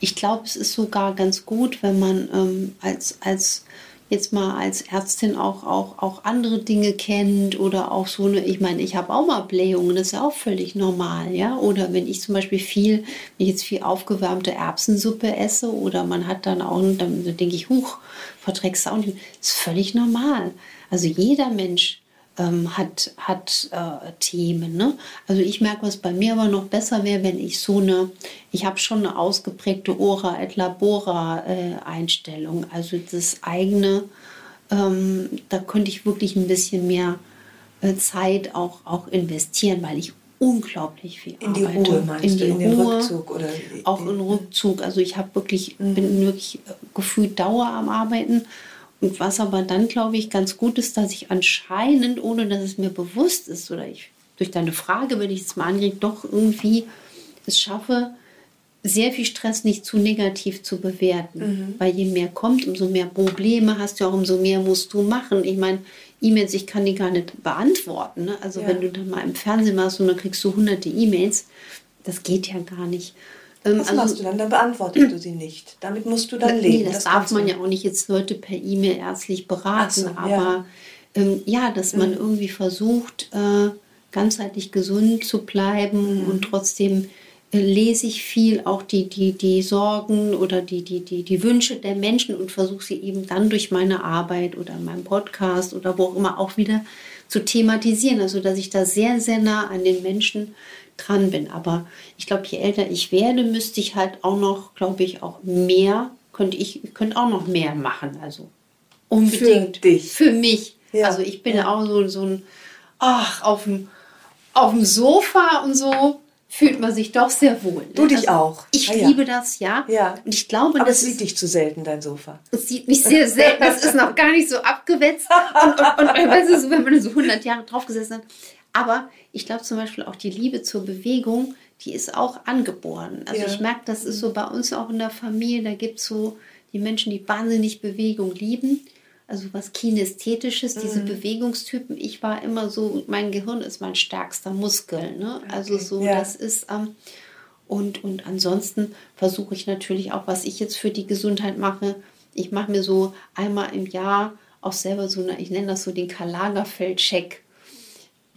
ich glaube, es ist sogar ganz gut, wenn man ähm, als, als jetzt mal als Ärztin auch, auch, auch andere Dinge kennt oder auch so eine, ich meine, ich habe auch mal Blähungen, das ist ja auch völlig normal, ja. Oder wenn ich zum Beispiel viel, wenn ich jetzt viel aufgewärmte Erbsensuppe esse oder man hat dann auch, dann denke ich, huch, verträgst du auch nicht, das ist völlig normal. Also jeder Mensch ähm, hat, hat äh, Themen. Ne? Also ich merke, was bei mir aber noch besser wäre, wenn ich so eine, ich habe schon eine ausgeprägte Ora et Labora äh, Einstellung. Also das eigene, ähm, da könnte ich wirklich ein bisschen mehr äh, Zeit auch, auch investieren, weil ich unglaublich viel in die arbeite. Ruhe meinst in, die in den Rückzug oder auch in Rückzug also ich habe wirklich mhm. bin wirklich äh, gefühlt Dauer am Arbeiten und was aber dann, glaube ich, ganz gut ist, dass ich anscheinend, ohne dass es mir bewusst ist, oder ich durch deine Frage, wenn ich es mal anrege, doch irgendwie es schaffe, sehr viel Stress nicht zu negativ zu bewerten. Mhm. Weil je mehr kommt, umso mehr Probleme hast du auch, umso mehr musst du machen. Ich meine, E-Mails, ich kann die gar nicht beantworten. Ne? Also ja. wenn du dann mal im Fernsehen machst und dann kriegst du hunderte E-Mails, das geht ja gar nicht. Ähm, Was also, machst du dann? Dann beantwortest du sie nicht. Damit musst du dann leben. Nee, das, das darf man ja auch nicht jetzt Leute per E-Mail ärztlich beraten. So, aber ja. Ähm, ja. dass man mhm. irgendwie versucht, äh, ganzheitlich gesund zu bleiben mhm. und trotzdem äh, lese ich viel auch die, die, die Sorgen oder die, die, die, die Wünsche der Menschen und versuche sie eben dann durch meine Arbeit oder meinen Podcast oder wo auch immer auch wieder zu thematisieren. Also dass ich da sehr, sehr nah an den Menschen dran bin. Aber ich glaube, je älter ich werde, müsste ich halt auch noch, glaube ich, auch mehr, könnte ich, könnte auch noch mehr machen. Also unbedingt. Für dich. Für mich. Ja. Also ich bin ja. auch so, so ein, ach, auf dem, auf dem Sofa und so fühlt man sich doch sehr wohl. Ne? Du dich also, auch. Ich ah, ja. liebe das, ja. ja. Und ich glaube, Aber das sieht dich zu selten, dein Sofa. Es sieht mich sehr selten. Das ist noch gar nicht so abgewetzt. Und, und, und, und weißt du, wenn man so 100 Jahre draufgesessen hat. Aber ich glaube zum Beispiel auch die Liebe zur Bewegung, die ist auch angeboren. Also ja. ich merke, das ist so bei uns auch in der Familie, da gibt es so die Menschen, die wahnsinnig Bewegung lieben. Also was Kinästhetisches, mhm. diese Bewegungstypen. Ich war immer so, mein Gehirn ist mein stärkster Muskel. Ne? Also okay. so, ja. das ist... Ähm, und, und ansonsten versuche ich natürlich auch, was ich jetzt für die Gesundheit mache. Ich mache mir so einmal im Jahr auch selber so eine, ich nenne das so den Karl Lagerfeld-Check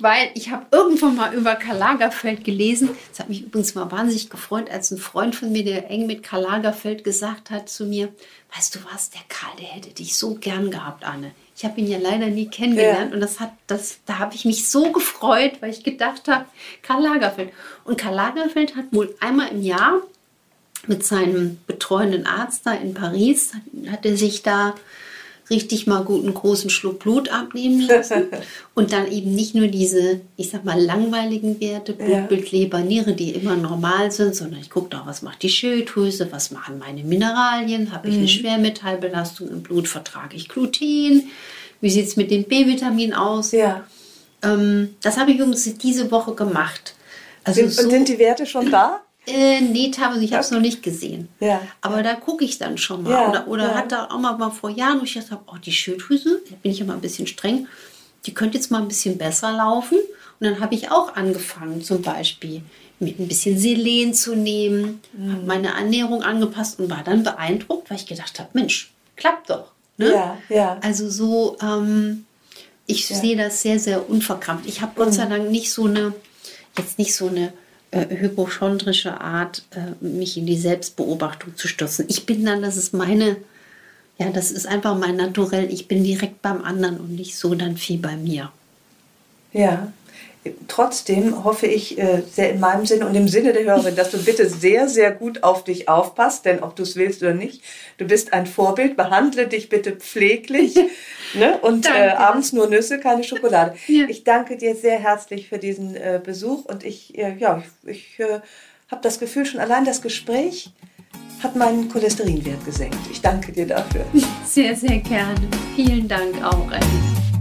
weil ich habe irgendwann mal über Karl Lagerfeld gelesen. Das hat mich übrigens mal wahnsinnig gefreut, als ein Freund von mir, der eng mit Karl Lagerfeld gesagt hat zu mir, weißt du was, der Karl, der hätte dich so gern gehabt, Anne. Ich habe ihn ja leider nie kennengelernt ja. und das hat, das, da habe ich mich so gefreut, weil ich gedacht habe, Karl Lagerfeld. Und Karl Lagerfeld hat wohl einmal im Jahr mit seinem betreuenden Arzt da in Paris, hat, hat er sich da richtig mal gut einen großen Schluck Blut abnehmen lassen. und dann eben nicht nur diese, ich sag mal, langweiligen Werte, Blutbild, Leber, Niere, die immer normal sind, sondern ich gucke doch, was macht die Schilddrüse, was machen meine Mineralien, habe ich eine mhm. Schwermetallbelastung im Blut, vertrage ich Gluten, wie sieht es mit dem B-Vitamin aus? Ja. Ähm, das habe ich übrigens diese Woche gemacht. Also sind, so, sind die Werte schon da? Äh, nee, teilweise, ich habe es noch nicht gesehen. Ja. Aber da gucke ich dann schon mal. Ja. Oder, oder ja. hat da auch mal, mal vor Jahren, wo ich gedacht habe, oh, die Schilddrüse, da bin ich ja mal ein bisschen streng, die könnte jetzt mal ein bisschen besser laufen. Und dann habe ich auch angefangen, zum Beispiel mit ein bisschen Selen zu nehmen, mhm. habe meine Ernährung angepasst und war dann beeindruckt, weil ich gedacht habe, Mensch, klappt doch. Ne? Ja, ja. Also so, ähm, ich ja. sehe das sehr, sehr unverkrampft. Ich habe Gott sei mhm. Dank nicht so eine, jetzt nicht so eine äh, hypochondrische Art, äh, mich in die Selbstbeobachtung zu stürzen. Ich bin dann, das ist meine, ja, das ist einfach mein Naturell. Ich bin direkt beim anderen und nicht so dann viel bei mir. Ja. Trotzdem hoffe ich äh, sehr in meinem Sinne und im Sinne der Hörerin, dass du bitte sehr, sehr gut auf dich aufpasst, denn ob du es willst oder nicht, du bist ein Vorbild, behandle dich bitte pfleglich ne? und äh, abends nur Nüsse, keine Schokolade. Ja. Ich danke dir sehr herzlich für diesen äh, Besuch und ich, äh, ja, ich, ich äh, habe das Gefühl, schon allein das Gespräch hat meinen Cholesterinwert gesenkt. Ich danke dir dafür. Sehr, sehr gerne. Vielen Dank auch, Alice.